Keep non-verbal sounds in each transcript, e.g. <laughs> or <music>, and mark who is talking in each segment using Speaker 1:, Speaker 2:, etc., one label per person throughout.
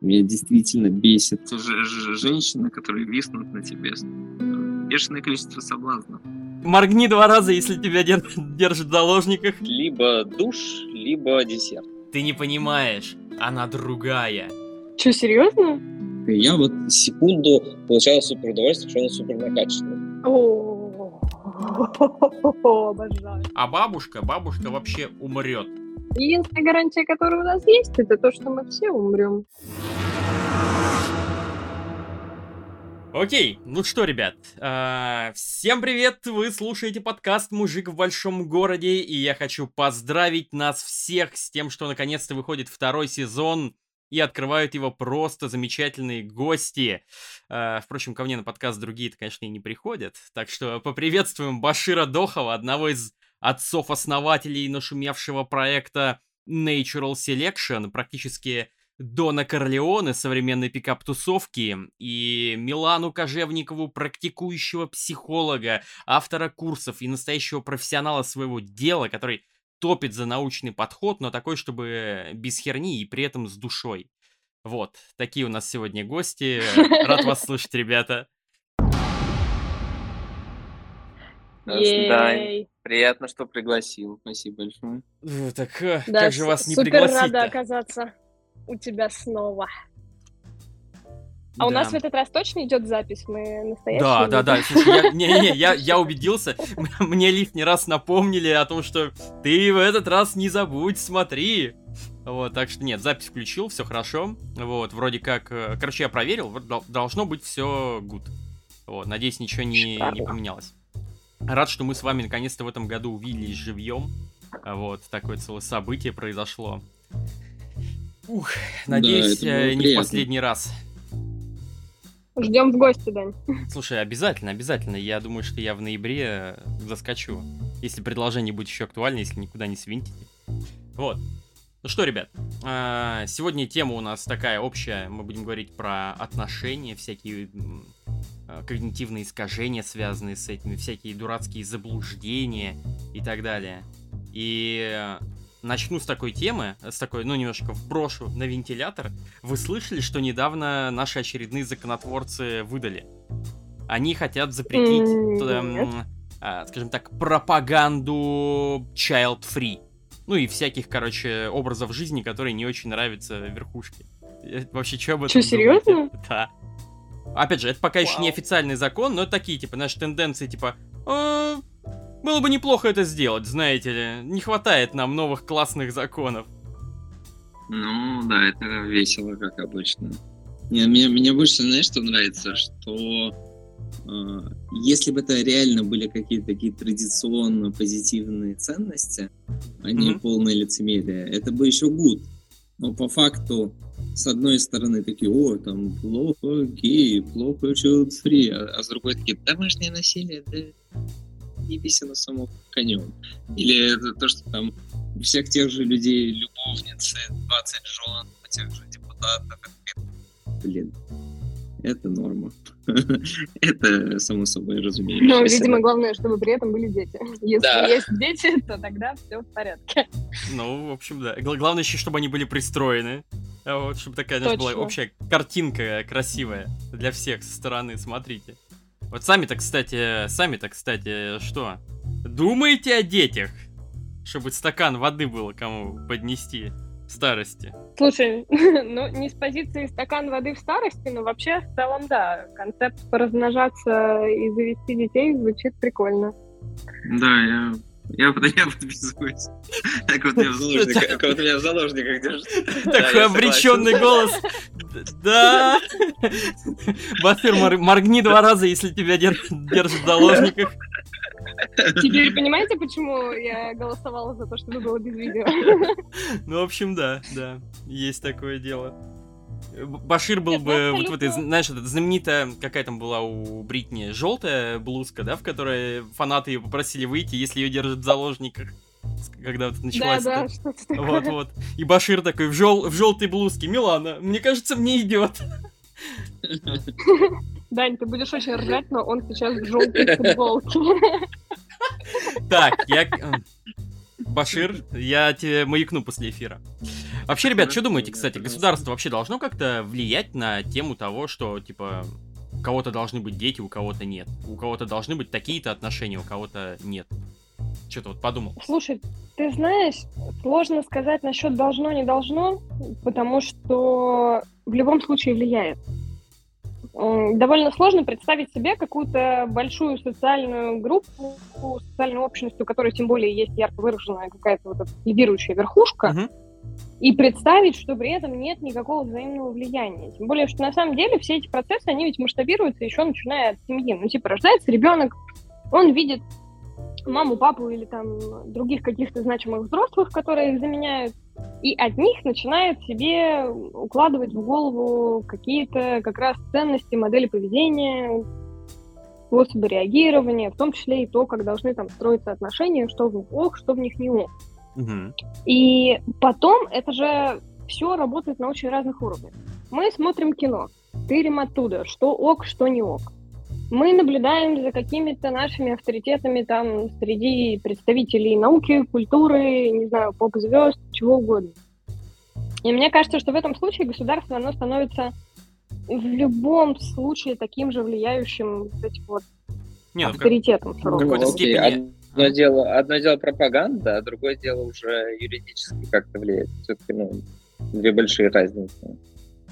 Speaker 1: Меня действительно бесит женщины, которые виснут на тебе. Бешеное количество соблазнов.
Speaker 2: Моргни два раза, если тебя дер- держат в заложниках.
Speaker 1: Либо душ, либо десерт.
Speaker 2: Ты не понимаешь, она другая.
Speaker 3: Че, серьезно?
Speaker 1: Я вот секунду получаю супер удовольствие, что она супер накачанная.
Speaker 3: О, <laughs> обожаю.
Speaker 2: А бабушка, бабушка вообще умрет.
Speaker 3: Единственная гарантия, которая у нас есть, это то, что мы все умрем.
Speaker 2: Окей, ну что, ребят, а, всем привет, вы слушаете подкаст «Мужик в большом городе», и я хочу поздравить нас всех с тем, что наконец-то выходит второй сезон, и открывают его просто замечательные гости. А, впрочем, ко мне на подкаст другие-то, конечно, и не приходят, так что поприветствуем Башира Дохова, одного из отцов-основателей нашумевшего проекта Natural Selection, практически Дона Корлеоне современной пикап-тусовки и Милану Кожевникову, практикующего психолога, автора курсов и настоящего профессионала своего дела, который топит за научный подход, но такой, чтобы без херни и при этом с душой. Вот, такие у нас сегодня гости. Рад вас <laughs> слышать, ребята.
Speaker 1: Да, приятно, что пригласил. Спасибо большое.
Speaker 2: Так, э,
Speaker 3: Да,
Speaker 2: как же вас не
Speaker 3: супер рада оказаться у тебя снова. А у нас в этот раз точно идет запись? Мы настоящие?
Speaker 2: Да, да,
Speaker 3: люди?
Speaker 2: да. Слушай, я, не, не, я, <laughs> я убедился. Мне лишний раз напомнили о том, что ты в этот раз не забудь, смотри. Вот, так что нет, запись включил, все хорошо. Вот, вроде как, э, короче, я проверил, должно быть все good. Вот, надеюсь, ничего не, не поменялось. Рад, что мы с вами наконец-то в этом году увиделись живьем. Вот, такое целое событие произошло. Ух, надеюсь,
Speaker 1: было
Speaker 2: э, не в последний раз.
Speaker 3: Ждем в гости, Дань.
Speaker 2: Слушай, обязательно, обязательно. Я думаю, что я в ноябре э, заскочу. Если предложение будет еще актуально, если никуда не свинтите. Вот. Ну что, ребят, а, сегодня тема у нас такая общая. Мы будем говорить про отношения, всякие а, когнитивные искажения, связанные с этими, всякие дурацкие заблуждения и так далее. И э, начну с такой темы, с такой, ну, немножко вброшу на вентилятор. Вы слышали, что недавно наши очередные законотворцы выдали? Они хотят запретить, эм, а, скажем так, пропаганду child-free. Ну и всяких, короче, образов жизни, которые не очень нравятся верхушке. Э, Вообще, что об этом
Speaker 3: Чё, серьезно?
Speaker 2: Да. Опять же, это пока еще не
Speaker 3: Вау.
Speaker 2: официальный закон, но такие, типа, наши тенденции, типа, «А, было бы неплохо это сделать, знаете ли. Не хватает нам новых классных законов.
Speaker 1: Ну, да, это весело, как обычно. Не, мне, мне больше, знаешь, что нравится, что э, если бы это реально были какие-то такие традиционно позитивные ценности, а не
Speaker 2: Мгм.
Speaker 1: полное лицемерие, это бы еще гуд. Но по факту, с одной стороны, такие, о, там, плохо гей, плохо child free, а, а с другой такие, домашнее насилие, да не весело само конем. Или это то, что там всех тех же людей любовницы, 20 жен, тех же депутатов. Блин, это норма. <laughs> это само собой разумеется.
Speaker 3: Ну, видимо, главное, чтобы при этом были дети. Если
Speaker 1: Да.
Speaker 3: есть дети, то тогда все в порядке.
Speaker 2: Ну, в общем, да. Гла- главное еще, чтобы они были пристроены. А Вот, чтобы такая, знаешь, была
Speaker 3: Точно.
Speaker 2: общая картинка красивая для всех со стороны, смотрите. Вот сами-то, кстати, сами-то, кстати, что? Думаете о детях? Чтобы стакан воды было кому поднести старости.
Speaker 3: Слушай, <laughs> ну, не с позиции стакан воды в старости, но вообще, в целом, да, концепт поразмножаться и завести детей звучит прикольно.
Speaker 1: Да, я... Я, я подписываюсь. Так вот меня в заложниках, как вот меня в заложниках держит.
Speaker 2: Такой обреченный голос. Да. Мор- моргни два раза, если тебя дер- держат в заложниках.
Speaker 3: Теперь понимаете, почему я голосовала за то, чтобы было без видео?
Speaker 2: Ну, в общем, да, да, есть такое дело. Башир был бы
Speaker 3: ну,
Speaker 2: вот в этой, знаешь, эта знаменитая, какая там была у Бритни, желтая блузка, да, в которой фанаты ее попросили выйти, если ее держат в заложниках, когда вот
Speaker 3: Да,
Speaker 2: началась
Speaker 3: да,
Speaker 2: эта-
Speaker 3: что-то.
Speaker 2: Вот, вот. И Башир такой в, жел... в желтой блузке. Милана, мне кажется, мне идет. <laughs>
Speaker 3: Дань, ты будешь очень ржать, но он сейчас в желтой футболке.
Speaker 2: Так, я... Башир, я тебе маякну после эфира. Вообще, ребят, что думаете, кстати, государство вообще должно как-то влиять на тему того, что, типа, у кого-то должны быть дети, у кого-то нет. У кого-то должны быть такие-то отношения, у кого-то нет. Что-то вот подумал.
Speaker 3: Слушай, ты знаешь, сложно сказать насчет должно, не должно, потому что в любом случае влияет. Довольно сложно представить себе какую-то большую социальную группу, социальную общность, у которой тем более есть ярко выраженная какая-то вот лидирующая верхушка, uh-huh. и представить, что при этом нет никакого взаимного влияния. Тем более, что на самом деле все эти процессы, они ведь масштабируются еще начиная от семьи. Ну, типа, рождается ребенок, он видит маму, папу или там других каких-то значимых взрослых, которые их заменяют, и от них начинает себе укладывать в голову какие-то как раз ценности, модели поведения, способы реагирования, в том числе и то, как должны там строиться отношения, что в них ок, что в них не ок. Угу. И потом это же все работает на очень разных уровнях. Мы смотрим кино, тырим оттуда, что ок, что не ок мы наблюдаем за какими-то нашими авторитетами там среди представителей науки, культуры, не знаю, поп-звезд, чего угодно. И мне кажется, что в этом случае государство, оно становится в любом случае таким же влияющим вот этим вот Нет, ну, авторитетом.
Speaker 1: В какой-то ну, степени... Одно дело, одно дело пропаганда, а другое дело уже юридически как-то влияет. Все-таки, ну, две большие разницы.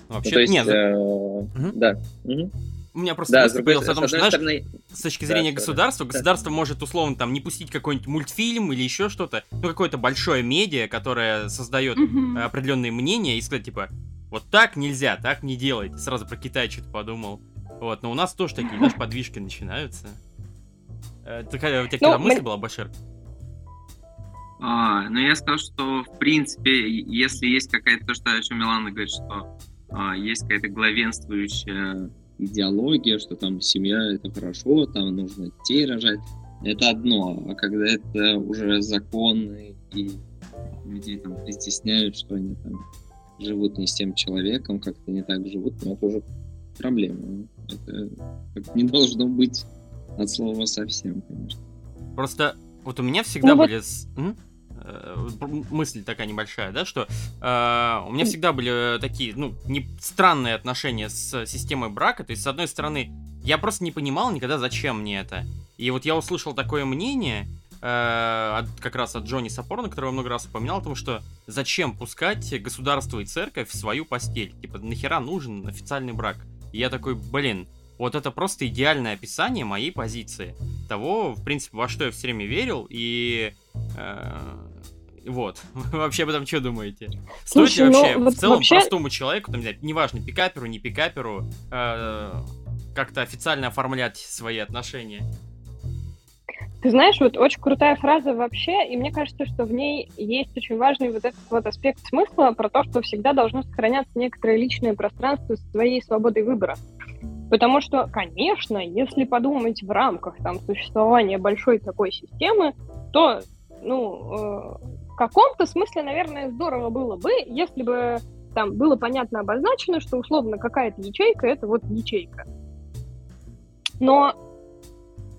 Speaker 2: Вообще, ну, то есть, нет, э, угу.
Speaker 1: да. Угу.
Speaker 2: У меня просто да, мысль появилась о том, что, знаешь, стороны... с точки зрения да, государства, да. государство может условно там не пустить какой-нибудь мультфильм или еще что-то, ну какое-то большое медиа, которое создает mm-hmm. определенные мнения и сказать типа, вот так нельзя, так не делайте. Сразу про Китай что-то подумал. Вот, но у нас тоже такие, знаешь, подвижки начинаются. Э, такая, у тебя ну, мысль мы... была, Башир?
Speaker 1: А, ну я сказал, что в принципе, если есть какая-то, то, что, о чем Милана говорит, что а, есть какая-то главенствующая идеология, что там семья это хорошо, там нужно детей рожать, это одно. А когда это уже законы и людей там притесняют, что они там живут не с тем человеком, как-то не так живут, ну, это уже проблема. Это как не должно быть от слова совсем, конечно.
Speaker 2: Просто вот у меня всегда ну, были... Вот... мысль такая небольшая, да, что э, у меня всегда были такие, ну, не странные отношения с системой брака. То есть, с одной стороны, я просто не понимал никогда, зачем мне это. И вот я услышал такое мнение, э, от, как раз от Джонни Сапорна, которого много раз упоминал, о том, что зачем пускать государство и церковь в свою постель? Типа, нахера нужен официальный брак? И я такой, блин, вот это просто идеальное описание моей позиции. Того, в принципе, во что я все время верил, и Э, вот. Вы <laughs> вообще об этом что думаете? Стоит ли вообще ну, в целом вообще... простому человеку, там, неважно, пикаперу, не пикаперу, э, как-то официально оформлять свои отношения?
Speaker 3: Ты знаешь, вот очень крутая фраза вообще, и мне кажется, что в ней есть очень важный вот этот вот аспект смысла про то, что всегда должно сохраняться некоторое личное пространство своей свободой выбора. Потому что, конечно, если подумать в рамках там существования большой такой системы, то ну, э, в каком-то смысле, наверное, здорово было бы, если бы там было понятно обозначено, что условно какая-то ячейка это вот ячейка. Но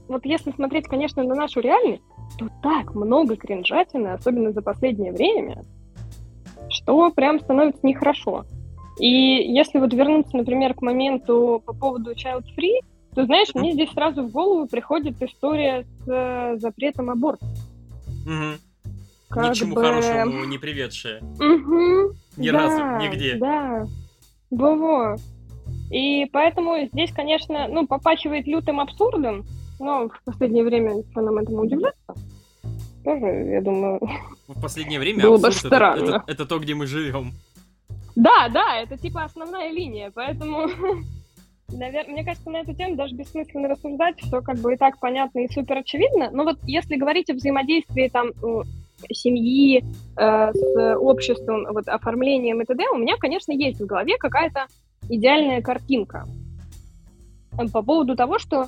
Speaker 3: вот если смотреть, конечно, на нашу реальность, то так много кринжатины, особенно за последнее время, что прям становится нехорошо. И если вот вернуться, например, к моменту по поводу child free, то, знаешь, мне здесь сразу в голову приходит история с э, запретом аборта.
Speaker 2: Угу. Как Ничему бы... хорошему не приведшая.
Speaker 3: Угу.
Speaker 2: Ни да, разу, нигде.
Speaker 3: Да. Во-во. И поэтому здесь, конечно, ну, попачивает лютым абсурдом, но в последнее время что нам этому удивляться. Тоже, я думаю,
Speaker 2: В последнее время было бы странно. Это, это, это то, где мы живем.
Speaker 3: Да, да, это типа основная линия, поэтому <laughs> Наверное, мне кажется, на эту тему даже бессмысленно рассуждать, все как бы и так понятно и супер очевидно. Но вот если говорить о взаимодействии там семьи э, с обществом, вот оформлением и т.д., у меня, конечно, есть в голове какая-то идеальная картинка по поводу того, что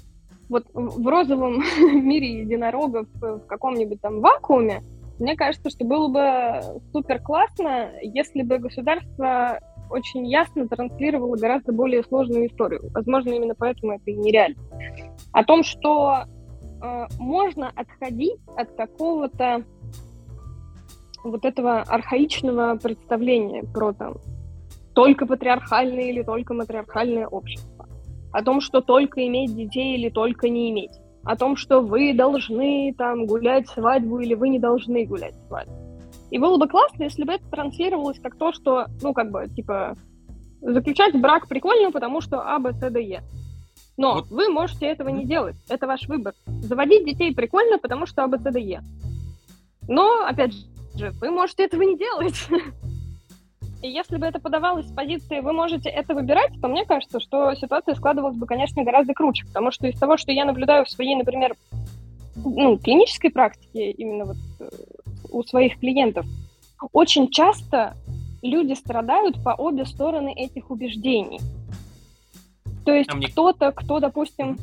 Speaker 3: вот в розовом <laughs> мире единорогов в каком-нибудь там вакууме, мне кажется, что было бы супер классно, если бы государство очень ясно транслировала гораздо более сложную историю. Возможно, именно поэтому это и нереально. О том, что э, можно отходить от какого-то вот этого архаичного представления про там только патриархальное или только матриархальное общество, о том, что только иметь детей или только не иметь, о том, что вы должны там гулять свадьбу или вы не должны гулять свадьбу. И было бы классно, если бы это транслировалось как то, что, ну, как бы, типа, заключать брак прикольно, потому что А, Б, С, Д, Е. Но вот. вы можете этого не делать. Это ваш выбор. Заводить детей прикольно, потому что А, Б, С, Д, Е. Но, опять же, вы можете этого не делать. <laughs> И если бы это подавалось с позиции «вы можете это выбирать», то мне кажется, что ситуация складывалась бы, конечно, гораздо круче, потому что из того, что я наблюдаю в своей, например, ну, клинической практике, именно вот э, у своих клиентов, очень часто люди страдают по обе стороны этих убеждений. То есть а мне... кто-то, кто, допустим,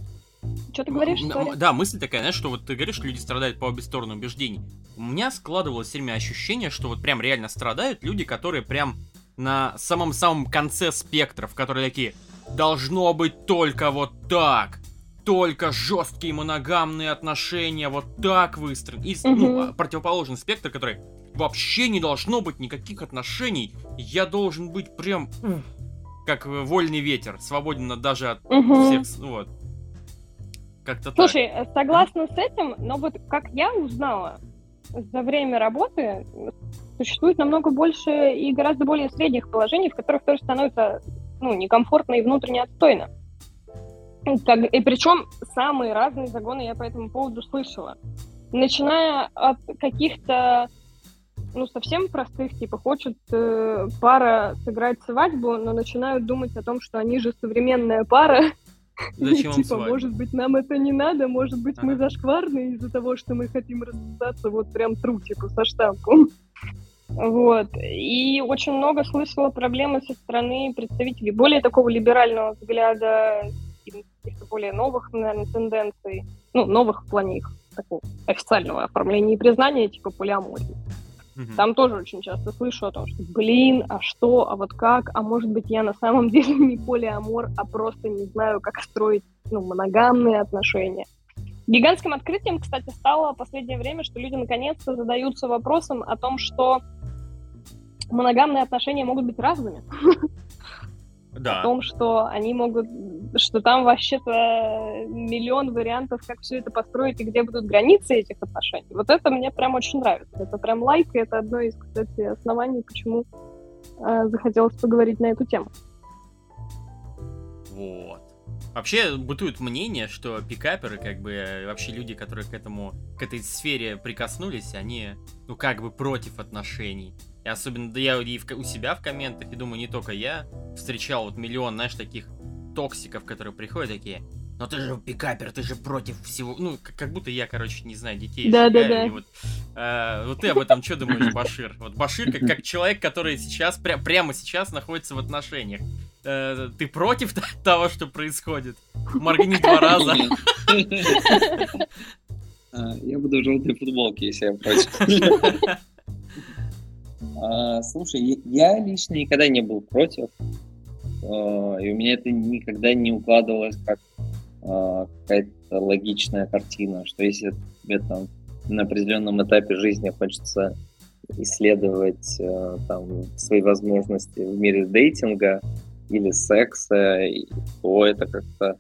Speaker 3: что ты говоришь?
Speaker 2: Sorry? Да, мысль такая, знаешь, что вот ты говоришь, что люди страдают по обе стороны убеждений. У меня складывалось все время ощущение, что вот прям реально страдают люди, которые прям на самом-самом конце спектров, которые такие, должно быть только вот так, только жесткие моногамные отношения, вот так выстроены. И угу. ну, противоположный спектр, который вообще не должно быть никаких отношений, я должен быть прям как вольный ветер, свободен даже от угу. всех, вот.
Speaker 3: Как-то Слушай, так. согласна с этим, но вот как я узнала за время работы, существует намного больше и гораздо более средних положений, в которых тоже становится ну, некомфортно и внутренне отстойно. Как, и причем самые разные загоны я по этому поводу слышала. Начиная от каких-то ну, совсем простых, типа, хочет э, пара сыграть свадьбу, но начинают думать о том, что они же современная пара, Зачем типа, может быть, нам это не надо, может быть, мы зашкварные из-за того, что мы хотим расписаться вот прям тру, типа, со штампом. Вот. И очень много слышала проблемы со стороны представителей более такого либерального взгляда, каких-то более новых, наверное, тенденций. Ну, новых в плане их такого официального оформления и признания, типа полиамории. Угу. Там тоже очень часто слышу о том, что, блин, а что, а вот как, а может быть я на самом <laughs> деле не полиамор, а просто не знаю, как строить ну, моногамные отношения. Гигантским открытием, кстати, стало в последнее время, что люди наконец-то задаются вопросом о том, что моногамные отношения могут быть разными. <laughs> да. о том, что они могут, что там вообще-то миллион вариантов, как все это построить и где будут границы этих отношений. Вот это мне прям очень нравится. Это прям лайк, и это одно из, кстати, оснований, почему э, захотелось поговорить на эту тему.
Speaker 2: Вот. Вообще бытует мнение, что пикаперы, как бы вообще люди, которые к этому, к этой сфере прикоснулись, они, ну, как бы против отношений. И особенно, да я и в, у себя в комментах, и думаю, не только я, встречал вот миллион, знаешь, таких токсиков, которые приходят такие, но ты же пикапер, ты же против всего. Ну, как, как будто я, короче, не знаю, детей.
Speaker 3: Да, да, да.
Speaker 2: Вот, э, вот ты об этом что думаешь, Башир? Вот Башир, как, как человек, который сейчас, пря прямо сейчас находится в отношениях. Э, ты против того, что происходит? Моргни два раза. <laughs>
Speaker 1: А, я буду в желтой футболке, если я против. <laughs> А, слушай, я лично никогда не был против, а, и у меня это никогда не укладывалось как а, какая-то логичная картина, что если тебе там на определенном этапе жизни хочется исследовать там, свои возможности в мире дейтинга или секса, то это как-то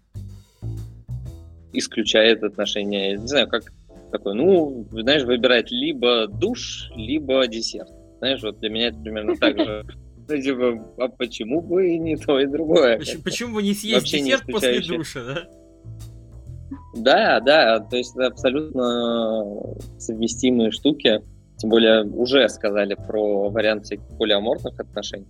Speaker 1: исключает отношения. Не знаю, как такой, ну, знаешь, выбирать либо душ, либо десерт. Знаешь, вот для меня это примерно так же. Ну, типа, а почему бы и не то, и другое?
Speaker 2: Почему, почему бы не съесть Вообще десерт не после душа, да?
Speaker 1: Да, да, то есть это абсолютно совместимые штуки. Тем более уже сказали про вариант всяких полиаморфных отношений,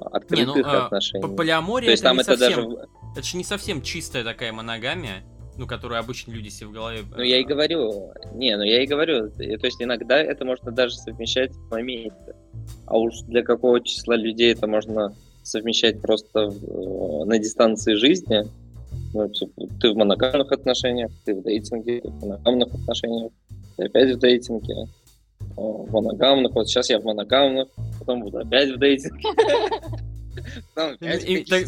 Speaker 1: открытых не, ну, а, отношений.
Speaker 2: Полиамория то есть, это там не это совсем... даже... Это же не совсем чистая такая моногамия ну, которую обычно люди себе в голове...
Speaker 1: Ну, я и говорю, не, ну, я и говорю, то есть иногда это можно даже совмещать в моменте, а уж для какого числа людей это можно совмещать просто в, на дистанции жизни, ну, типа, ты в моногамных отношениях, ты в дейтинге, ты в моногамных отношениях, ты опять в дейтинге, в моногамных, вот сейчас я в моногамных, потом буду опять в дейтинге. <laughs>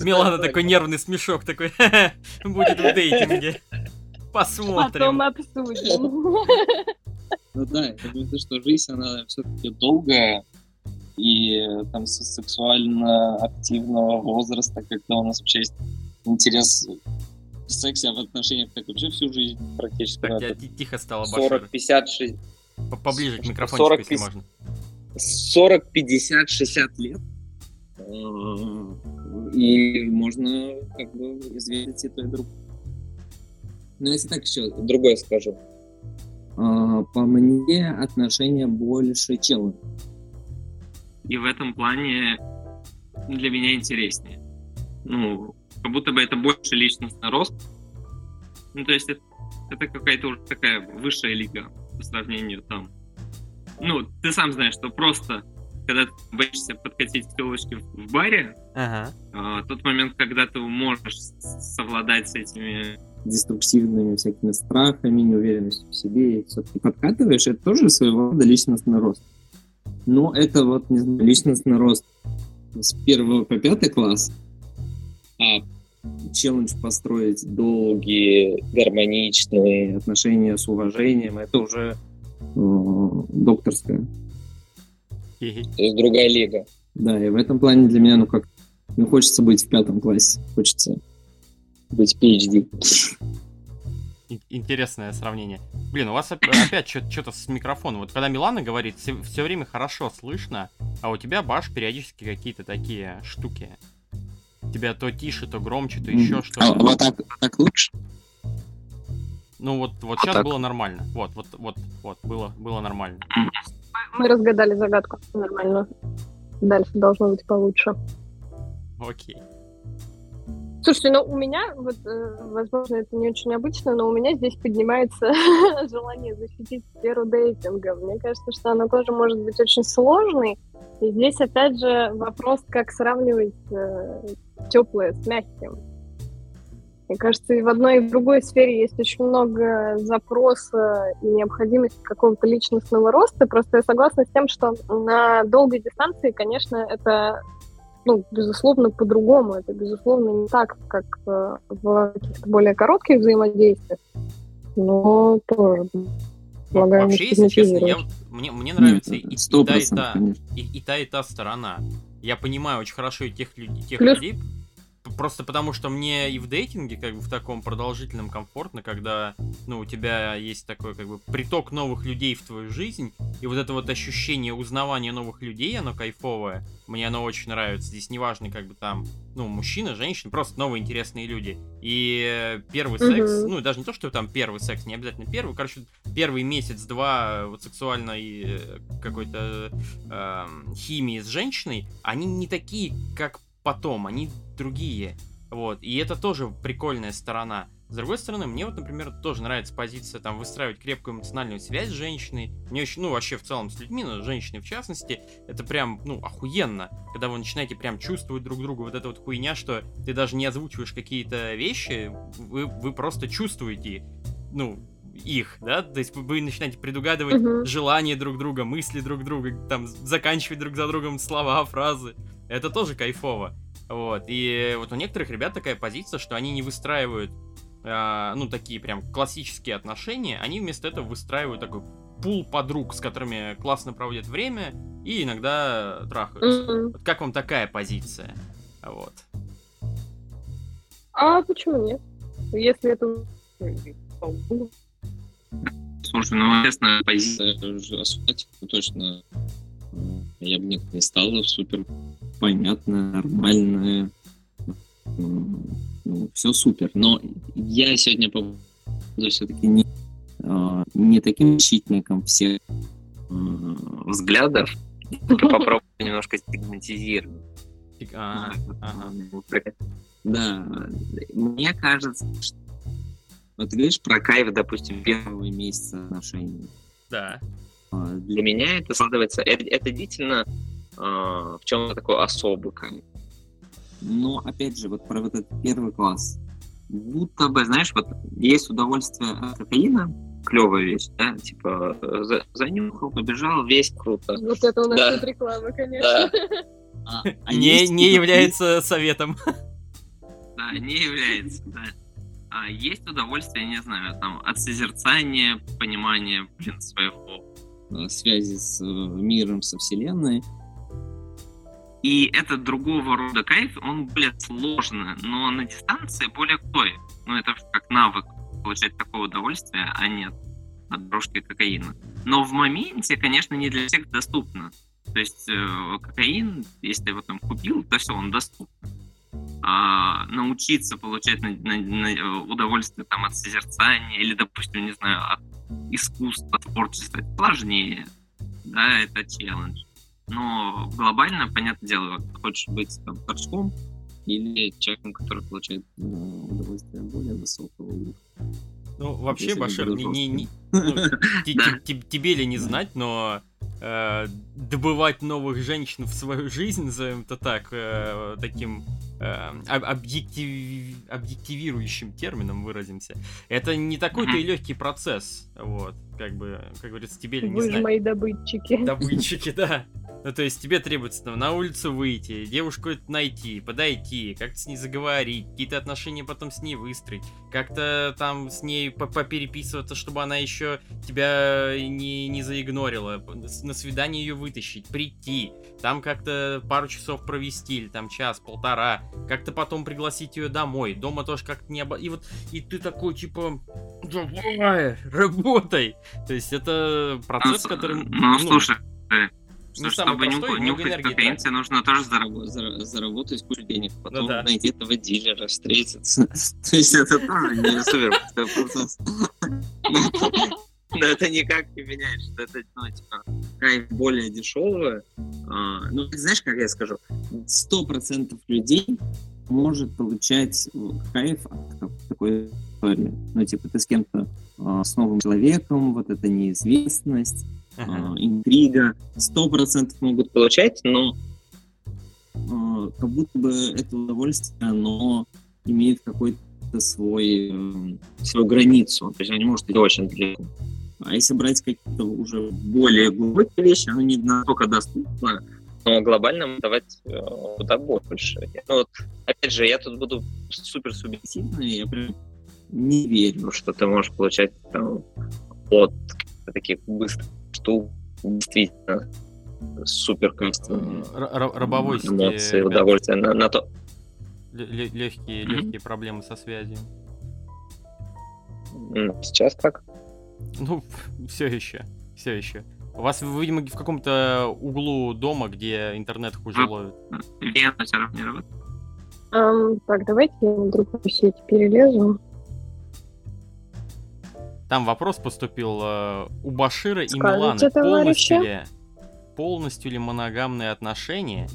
Speaker 2: Милана такой нервный смешок такой <laughs> будет в дейтинге. Посмотрим.
Speaker 3: Потом обсудим. <laughs>
Speaker 1: Ну да, я думаю, что жизнь, она все-таки долгая, и там со сексуально активного возраста, когда у нас вообще есть интерес в сексе, а в отношениях так вообще всю жизнь практически.
Speaker 2: Так, я тихо стало
Speaker 1: 40, 50, 60...
Speaker 2: Поближе к микрофону, 40, если можно.
Speaker 1: 40, 50, 60 лет. И можно как бы изведать и то, и другое. Но если так еще другое скажу. А, по мне отношения больше челлендж. И в этом плане для меня интереснее. Ну, как будто бы это больше личностный рост. Ну, то есть это, это какая-то уже такая высшая лига по сравнению там. Ну, ты сам знаешь, что просто когда ты боишься подкатить к телочке в баре, ага. а, тот момент, когда ты можешь совладать с этими деструктивными всякими страхами, неуверенностью в себе, и все-таки подкатываешь, это тоже своего рода личностный рост. Но это вот, не знаю, личностный рост с первого по пятый класс, а челлендж построить долгие, гармоничные отношения с уважением, это уже э, докторская. То есть другая лига. Да, и в этом плане для меня, ну как, не хочется быть в пятом классе, хочется быть PhD.
Speaker 2: Интересное сравнение. Блин, у вас опять что-то с микрофоном. Вот когда Милана говорит, все, все время хорошо слышно, а у тебя баш периодически какие-то такие штуки. Тебя то тише, то громче, то еще что-то.
Speaker 1: А, вот так, так лучше?
Speaker 2: Ну вот, вот сейчас так. было нормально. Вот, вот, вот, вот, было, было нормально.
Speaker 3: Мы разгадали загадку. Нормально. Дальше должно быть получше.
Speaker 2: Окей.
Speaker 3: Слушайте, ну у меня, вот, э, возможно, это не очень обычно, но у меня здесь поднимается <laughs> желание защитить сферу дейтинга. Мне кажется, что оно тоже может быть очень сложной. И здесь, опять же, вопрос, как сравнивать э, теплое с мягким. Мне кажется, и в одной, и в другой сфере есть очень много запроса и необходимости какого-то личностного роста. Просто я согласна с тем, что на долгой дистанции, конечно, это ну, безусловно, по-другому. Это, безусловно, не так, как э, в каких-то более коротких взаимодействиях, но тоже
Speaker 2: Вообще, если честно, я, мне, мне нравится Нет, и, и, та, и, та, и, и та, и та сторона. Я понимаю очень хорошо и тех, людей, тех Плюс... людей, Просто потому, что мне и в дейтинге, как бы в таком продолжительном комфортно, когда, ну, у тебя есть такой, как бы, приток новых людей в твою жизнь, и вот это вот ощущение узнавания новых людей, оно кайфовое, мне оно очень нравится. Здесь неважно, как бы там, ну, мужчина, женщина, просто новые интересные люди. И первый mm-hmm. секс, ну, даже не то, что там первый секс, не обязательно первый, короче, первый месяц-два вот сексуальной э, какой-то э, химии с женщиной, они не такие, как потом, они другие. Вот, и это тоже прикольная сторона. С другой стороны, мне вот, например, тоже нравится позиция там выстраивать крепкую эмоциональную связь с женщиной. Мне очень, ну, вообще в целом с людьми, но с женщиной в частности, это прям, ну, охуенно, когда вы начинаете прям чувствовать друг друга. Вот эта вот хуйня, что ты даже не озвучиваешь какие-то вещи, вы, вы просто чувствуете, ну, их, да, то есть вы начинаете предугадывать uh-huh. желания друг друга, мысли друг друга, там, заканчивать друг за другом слова, фразы. Это тоже кайфово. Вот. И вот у некоторых ребят такая позиция, что они не выстраивают, э, ну, такие прям классические отношения, они вместо этого выстраивают такой пул подруг, с которыми классно проводят время и иногда трахаются. Mm-hmm. Вот как вам такая позиция? Вот.
Speaker 3: А почему нет? Если это...
Speaker 1: Слушай, ну, честно, позиция осуждать точно я бы не стала супер понятно, нормальная, ну, все супер. Но я сегодня буду все-таки не, а, не таким щитником всех а, взглядов, <laughs> попробую немножко стигматизировать. А, да, мне кажется, что вот ты говоришь про кайф, допустим, первого месяца отношений.
Speaker 2: Да.
Speaker 1: Для меня это складывается, это, это действительно в чем такой особый камень. Но, опять же, вот про вот этот первый класс. Будто бы, знаешь, вот есть удовольствие от кокаина, клевая вещь, да, типа за, занюхал, побежал, весь круто.
Speaker 3: Вот это у нас да. тут реклама, конечно. Да.
Speaker 2: А, а не, не является советом.
Speaker 1: Да, не является, да. А есть удовольствие, не знаю, там, от созерцания, понимания, блин, своего э, связи с э, миром, со Вселенной. И это другого рода кайф, он более сложный, но на дистанции более крутой. Ну, это как навык получать такое удовольствие, а нет от дорожки кокаина. Но в моменте, конечно, не для всех доступно. То есть э, кокаин, если его там купил, то все, он доступен. А научиться получать на, на, на удовольствие там от созерцания или, допустим, не знаю, от искусства, творчества, это сложнее. Да, это челлендж. Но глобально, понятное дело, хочешь быть там торчком или человеком, который получает э, удовольствие более высокого уровня.
Speaker 2: Ну, вообще, Башир, не, не, не, <laughs> ну, тебе ли не знать, но э, добывать новых женщин в свою жизнь, назовем это так, э, таким объектив, объективирующим термином выразимся, это не такой-то и легкий процесс, вот, как бы, как говорится, тебе ли не
Speaker 3: Вы
Speaker 2: знать.
Speaker 3: же мои добытчики.
Speaker 2: Добытчики, да. Ну, то есть тебе требуется там, на улицу выйти, девушку найти, подойти, как-то с ней заговорить, какие-то отношения потом с ней выстроить, как-то там с ней попереписываться, чтобы она еще тебя не, не заигнорила, на свидание ее вытащить, прийти, там как-то пару часов провести, или там час-полтора, как-то потом пригласить ее домой, дома тоже как-то не обо... И вот, и ты такой, типа, давай, работай! То есть это процесс,
Speaker 1: ну,
Speaker 2: который...
Speaker 1: Ну, ну слушай,
Speaker 2: не
Speaker 1: что, чтобы простой, нюхать кокаин, тебе нужно тоже заработать, заработать кучу денег, потом ну, да. найти этого дилера, встретиться. <laughs> То есть это тоже не супер процесс. <laughs> Но это никак не меняет, что это, ну, типа, кайф более дешевый. А, ну, знаешь, как я скажу, сто процентов людей может получать кайф от такой истории. Ну, типа, ты с кем-то, а, с новым человеком, вот эта неизвестность, uh-huh. интрига, сто процентов могут получать, но э, как будто бы это удовольствие, оно имеет какой-то свой, э, свою границу, то есть оно не может идти очень далеко. А если брать какие-то уже более глубокие вещи, оно не настолько доступно, но глобально давать э, куда больше. Ну, вот, опять же, я тут буду супер субъективный, я прям не верю, что ты можешь получать там, от таких быстрых штук действительно супер эмоции, удовольствие на, на то.
Speaker 2: Легкие, легкие проблемы со связью.
Speaker 1: Сейчас как?
Speaker 2: Ну, <laughs> все еще, все еще. У вас, видимо, в каком-то углу дома, где интернет хуже ловит.
Speaker 1: Вена все равно не работает.
Speaker 3: Um, так, давайте я на другую сеть перелезу.
Speaker 2: Там вопрос поступил э, у Башира Скажите, и Миланы. Полностью ли, полностью ли моногамные отношения?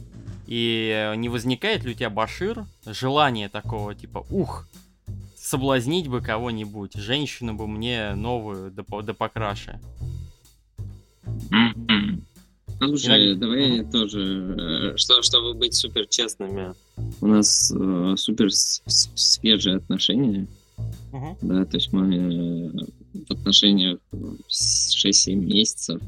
Speaker 2: И э, не возникает ли у тебя, Башир, желание такого, типа, ух, соблазнить бы кого-нибудь, женщину бы мне новую, да, да покраше?
Speaker 1: Mm-hmm. Слушай, Иногда... давай mm-hmm. тоже, э, что, чтобы быть супер честными, у нас э, супер свежие отношения, uh-huh. да, то есть мы э, в отношениях 6-7 месяцев.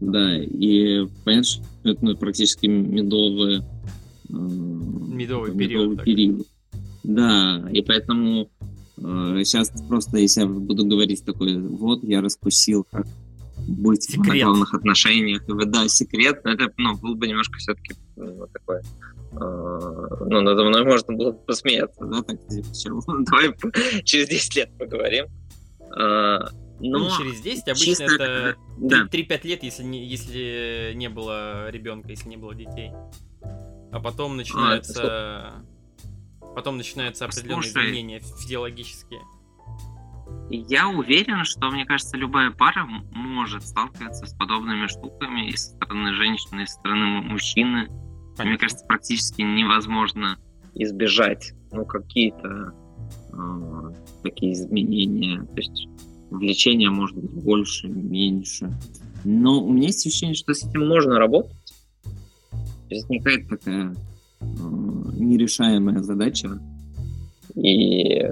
Speaker 1: Да, и понятно, что это ну, практически медовый,
Speaker 2: э, медовый, медовый период.
Speaker 1: период. Да, и поэтому э, сейчас просто, если я буду говорить такой, вот, я раскусил, как быть секрет. в моногамных отношениях, да, секрет, это, ну, был бы немножко все-таки ну, такое э, ну, надо мной можно было посмеяться, да, так, почему? <laughs> Давай через 10 лет поговорим.
Speaker 2: А, но ну, через 10, обычно чисто... это да. 3-5 лет, если не, если не было ребенка, если не было детей. А потом начинаются... А, потом начинаются определенные Слушай, изменения физиологические.
Speaker 1: Я уверен, что, мне кажется, любая пара может сталкиваться с подобными штуками и со стороны женщины, и со стороны мужчины. Понятно. Мне кажется, практически невозможно избежать ну, какие-то э, такие изменения. То есть влечение может быть больше, меньше. Но у меня есть ощущение, что с этим можно работать. Возникает такая нерешаемая задача. И,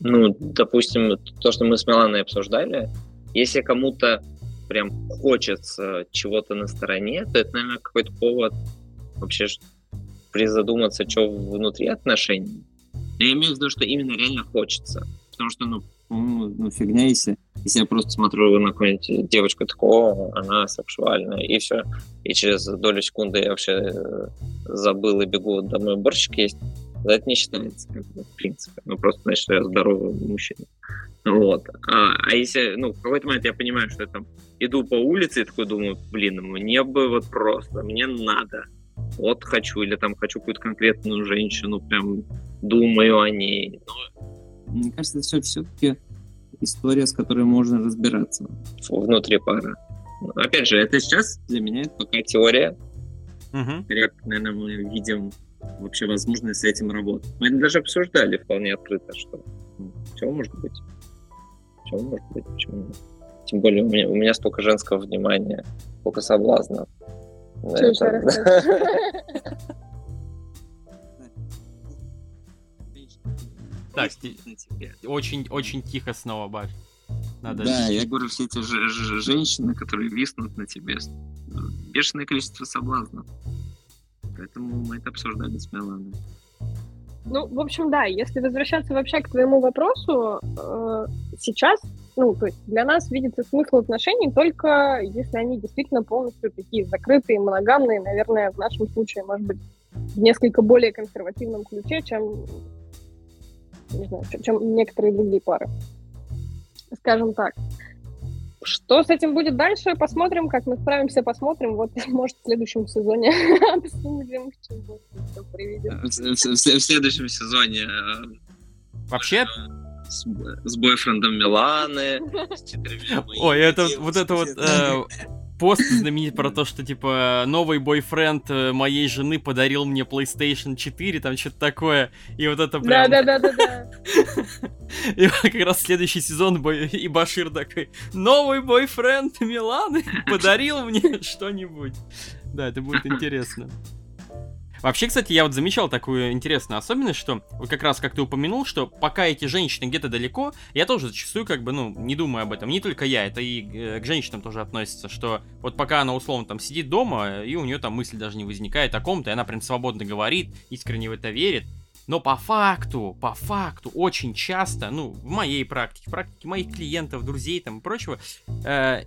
Speaker 1: ну, допустим, то, что мы с Миланой обсуждали, если кому-то прям хочется чего-то на стороне, то это, наверное, какой-то повод вообще призадуматься, что внутри отношений. Я имею в виду, что именно реально хочется. Потому что, ну, ну, фигня, если, если я просто смотрю на какую-нибудь девочку такого, она сексуальная, и все. И через долю секунды я вообще э, забыл и бегу домой борщик есть. Это не считается, как бы, в принципе. Ну, просто значит, что я здоровый мужчина. Вот. А, а если, ну, в какой-то момент я понимаю, что я там иду по улице и такой думаю, блин, мне бы вот просто, мне надо. Вот хочу, или там хочу какую-то конкретную женщину, прям думаю о ней.
Speaker 2: Но... Мне кажется, это все все-таки история, с которой можно разбираться.
Speaker 1: Внутри пары. Опять же, это сейчас для меня это пока теория. Угу. Как, наверное, мы видим вообще возможность с этим работать. Мы это даже обсуждали вполне открыто, что ну, все может быть. Все может быть, почему нет. Тем более у меня, у меня столько женского внимания, столько соблазна. <laughs> <laughs>
Speaker 2: Так, очень, очень тихо снова, Баш.
Speaker 1: Надо да, я говорю, все эти женщины, которые виснут на тебе, бешеное количество соблазнов. Поэтому мы это обсуждали с Меланой.
Speaker 3: Ну, в общем, да, если возвращаться вообще к твоему вопросу, э, сейчас, ну, то есть для нас видится смысл отношений только если они действительно полностью такие закрытые, моногамные, наверное, в нашем случае, может быть, в несколько более консервативном ключе, чем, не знаю, чем некоторые другие пары. Скажем так. Что с этим будет дальше, посмотрим, как мы справимся, посмотрим. Вот, <laughs> может, в следующем сезоне <laughs> обсудим, к чему
Speaker 1: все приведет. В, следующем сезоне э,
Speaker 2: Вообще,
Speaker 1: с, с бойфрендом Миланы,
Speaker 2: Ой, это вот это вот э, пост знаменит про то, что, типа, новый бойфренд э, моей жены подарил мне PlayStation 4, там что-то такое, и вот это прям...
Speaker 3: Да-да-да-да-да. <laughs>
Speaker 2: И как раз следующий сезон и Башир такой, новый бойфренд Миланы подарил мне что-нибудь. Да, это будет интересно. Вообще, кстати, я вот замечал такую интересную особенность, что вот как раз как ты упомянул, что пока эти женщины где-то далеко, я тоже зачастую как бы, ну, не думаю об этом. Не только я, это и э, к женщинам тоже относится, что вот пока она условно там сидит дома, и у нее там мысль даже не возникает о ком-то, и она прям свободно говорит, искренне в это верит. Но по факту, по факту, очень часто, ну, в моей практике, в практике моих клиентов, друзей там и прочего, э,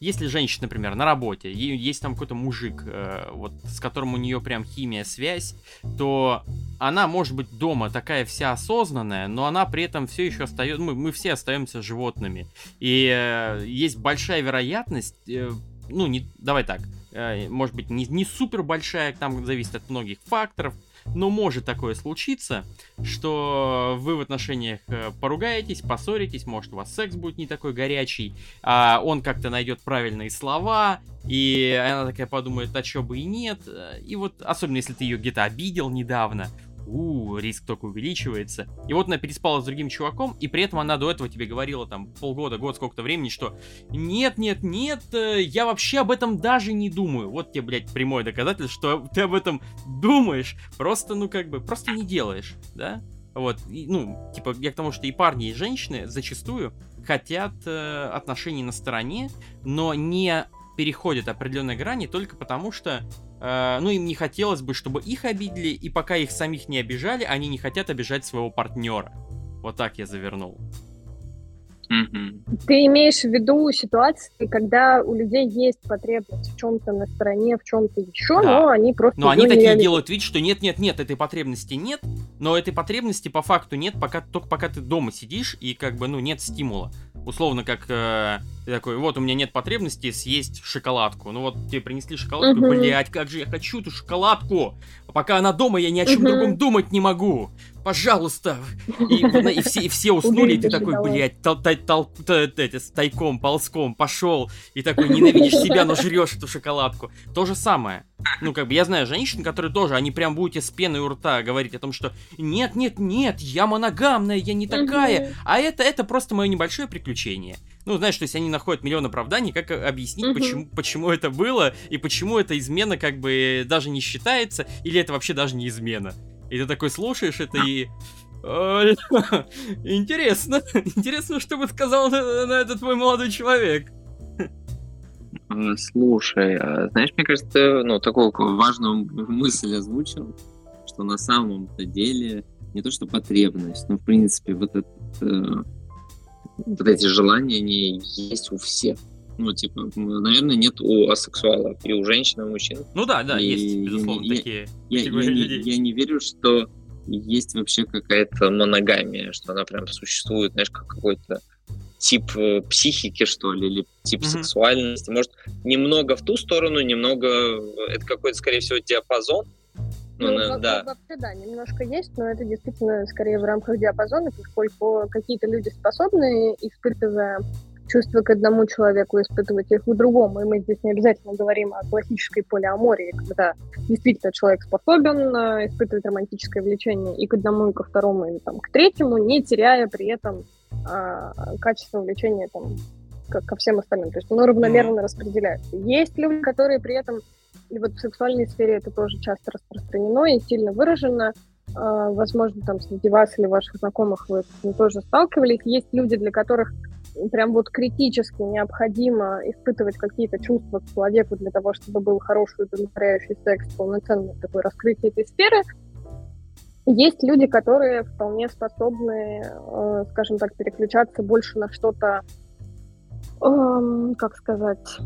Speaker 2: если женщина, например, на работе, есть там какой-то мужик, э, вот с которым у нее прям химия, связь, то она может быть дома такая вся осознанная, но она при этом все еще остается, мы, мы все остаемся животными. И э, есть большая вероятность, э, ну, не, давай так, может быть, не, не супер большая, там зависит от многих факторов, но может такое случиться, что вы в отношениях э, поругаетесь, поссоритесь, может у вас секс будет не такой горячий, а он как-то найдет правильные слова, и она такая подумает, а чё бы и нет. И вот, особенно если ты ее где-то обидел недавно, у, риск только увеличивается. И вот она переспала с другим чуваком, и при этом она до этого тебе говорила там полгода, год, сколько-то времени, что нет, нет, нет, э, я вообще об этом даже не думаю. Вот тебе, блядь, прямое доказательство, что ты об этом думаешь, просто, ну, как бы, просто не делаешь, да? Вот, и, ну, типа, я к тому, что и парни, и женщины зачастую хотят э, отношений на стороне, но не переходят определенные грани только потому, что ну, им не хотелось бы, чтобы их обидели, и пока их самих не обижали, они не хотят обижать своего партнера. Вот так я завернул.
Speaker 3: Ты имеешь в виду ситуации, когда у людей есть потребность в чем-то на стороне, в чем-то еще, да. но они просто.
Speaker 2: Но они такие делают вид, что нет, нет, нет, этой потребности нет, но этой потребности по факту нет, пока только пока ты дома сидишь и как бы ну нет стимула условно, как э, ты такой, вот у меня нет потребности съесть шоколадку. Ну вот тебе принесли шоколадку, uh-huh. блядь, как же я хочу эту шоколадку. Пока она дома, я ни о чем uh-huh. другом думать не могу. Пожалуйста. И, и, все, и все уснули, и ты такой, блядь, эти, тайком, ползком пошел, и такой ненавидишь себя, но жрешь эту шоколадку. То же самое. Ну, как бы я знаю женщин, которые тоже, они прям будете с пеной у рта говорить о том, что нет, нет, нет, я моногамная, я не такая, а это, это просто мое небольшое приключение. Ну, знаешь, то есть они находят миллион оправданий, как объяснить, почему, почему это было, и почему эта измена как бы даже не считается, или это вообще даже не измена. И ты такой слушаешь это и... <laughs> Интересно, <laughs> интересно, что бы сказал на, этот твой молодой человек.
Speaker 1: Слушай, а, знаешь, мне кажется, ну, такую важную мысль озвучил, что на самом-то деле не то что потребность, но в принципе вот это э, вот эти желания, они есть у всех. Ну, типа, наверное, нет у асексуалов и у женщин, и у мужчин.
Speaker 2: Ну да, да, и есть, безусловно,
Speaker 1: я,
Speaker 2: такие
Speaker 1: я, я, я, не, я не верю, что есть вообще какая-то моногамия, что она прям существует, знаешь, как какой-то тип э, психики, что ли, или тип mm-hmm. сексуальности. Может, немного в ту сторону, немного... Это какой-то, скорее всего, диапазон.
Speaker 3: Ну, ну да. Вообще, да, немножко есть, но это действительно скорее в рамках диапазона, поскольку какие-то люди способны, испытывая чувства к одному человеку, испытывать их к другому. И мы здесь не обязательно говорим о классической полиамории, когда действительно человек способен э, испытывать романтическое влечение и к одному, и ко второму, и там, к третьему, не теряя при этом а, качество влечения там, ко, ко всем остальным. То есть оно равномерно распределяется. Есть люди, которые при этом, и вот в сексуальной сфере это тоже часто распространено и сильно выражено, а, возможно, там среди вас или ваших знакомых вы с этим тоже сталкивались. Есть люди, для которых прям вот критически необходимо испытывать какие-то чувства к человеку для того, чтобы был хороший, удовлетворяющий секс, полноценное такое раскрытие этой сферы. Есть люди, которые вполне способны, э, скажем так, переключаться больше на что-то, э, как сказать,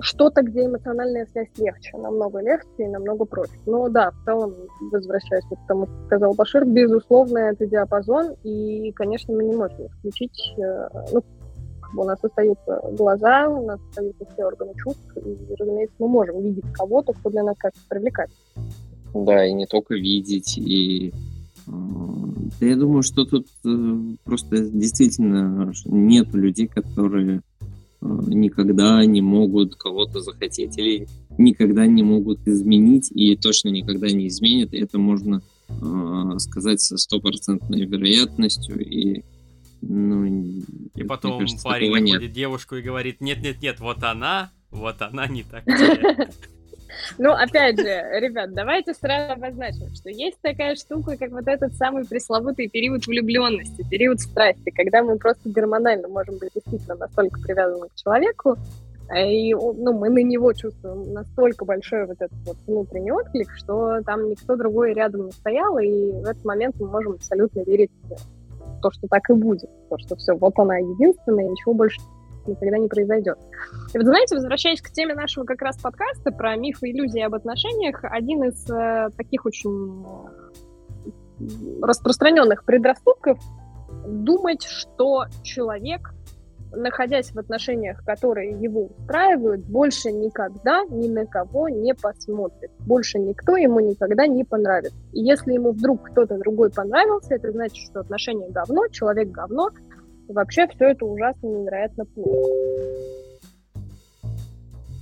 Speaker 3: что-то, где эмоциональная связь легче, намного легче и намного проще. Но да, в целом, возвращаясь к тому, что сказал Башир, безусловно, это диапазон, и, конечно, мы не можем исключить, э, ну, у нас остаются глаза, у нас остаются все органы чувств, и, разумеется, мы можем видеть кого-то, кто для нас как-то привлекает.
Speaker 1: Да, и не только видеть, и э, я думаю, что тут э, просто действительно нет людей, которые э, никогда не могут кого-то захотеть или никогда не могут изменить и точно никогда не изменят. Это можно сказать со стопроцентной вероятностью. И ну,
Speaker 2: и потом кажется, парень находит нет. девушку и говорит, нет-нет-нет, вот она, вот она не такая. <laughs>
Speaker 3: Ну, опять же, ребят, давайте сразу обозначим, что есть такая штука, как вот этот самый пресловутый период влюбленности, период страсти, когда мы просто гормонально можем быть действительно настолько привязаны к человеку, и ну, мы на него чувствуем настолько большой вот этот вот внутренний отклик, что там никто другой рядом не стоял, и в этот момент мы можем абсолютно верить то, что так и будет, то, что все, вот она единственная, ничего больше никогда не произойдет. И вот, знаете, возвращаясь к теме нашего как раз подкаста про мифы иллюзии об отношениях, один из э, таких очень распространенных предрассудков думать, что человек находясь в отношениях, которые его устраивают, больше никогда ни на кого не посмотрит. Больше никто ему никогда не понравится. И если ему вдруг кто-то другой понравился, это значит, что отношения говно, человек говно, и вообще все это ужасно невероятно плохо.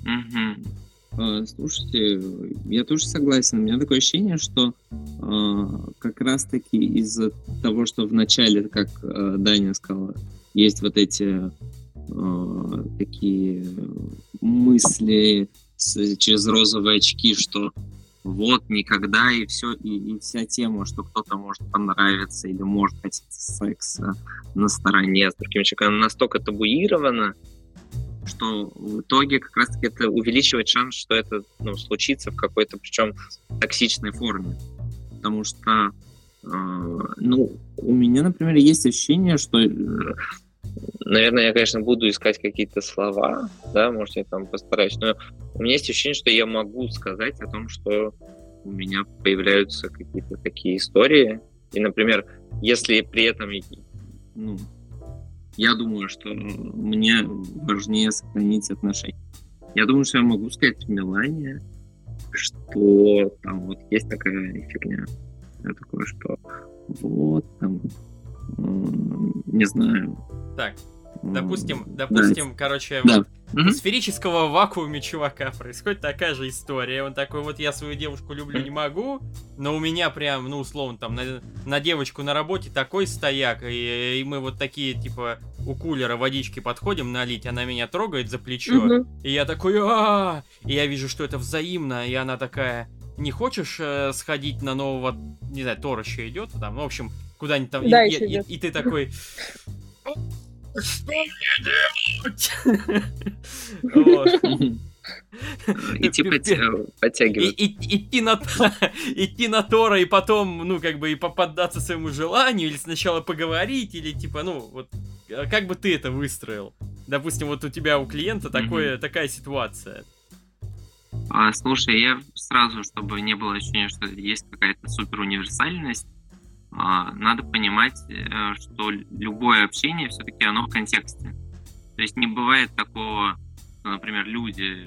Speaker 1: Угу. Слушайте, я тоже согласен. У меня такое ощущение, что э, как раз-таки из-за того, что в начале, как э, Даня сказала, есть вот эти э, такие мысли с, через розовые очки, что вот никогда и все, и, и вся тема, что кто-то может понравиться или может хотеть секса на стороне с другим человеком, настолько табуирована, что в итоге как раз-таки это увеличивает шанс, что это ну, случится в какой-то, причем токсичной форме. Потому что, э, ну, у меня, например, есть ощущение, что э, Наверное, я, конечно, буду искать какие-то слова, да, может, я там постараюсь, но у меня есть ощущение, что я могу сказать о том, что у меня появляются какие-то такие истории. И, например, если при этом ну, я думаю, что мне важнее сохранить отношения. Я думаю, что я могу сказать Милане, что там вот есть такая фигня. Такое, что вот там не знаю.
Speaker 2: Так, допустим, допустим, да. короче, да. вот, в сферического вакууме чувака происходит такая же история. Он такой, вот я свою девушку люблю, не могу, но у меня прям, ну, условно, там, на, на девочку на работе такой стояк, и, и мы вот такие, типа, у кулера водички подходим налить, она меня трогает за плечо, угу. и я такой, а, и я вижу, что это взаимно, и она такая, не хочешь э, сходить на нового, не знаю, Тор еще идет, там, ну, в общем, куда-нибудь там, да, и, и, и, и ты такой... Что мне делать?
Speaker 1: Идти подтягивать.
Speaker 2: Идти на, <laughs> идти на Тора и потом, ну, как бы, и поддаться своему желанию, или сначала поговорить, или типа, ну, вот, а как бы ты это выстроил? Допустим, вот у тебя, у клиента такое, такая ситуация.
Speaker 1: А, слушай, я сразу, чтобы не было ощущения, что есть какая-то супер универсальность, надо понимать, э, что любое общение все-таки оно в контексте. То есть не бывает такого, что, например, люди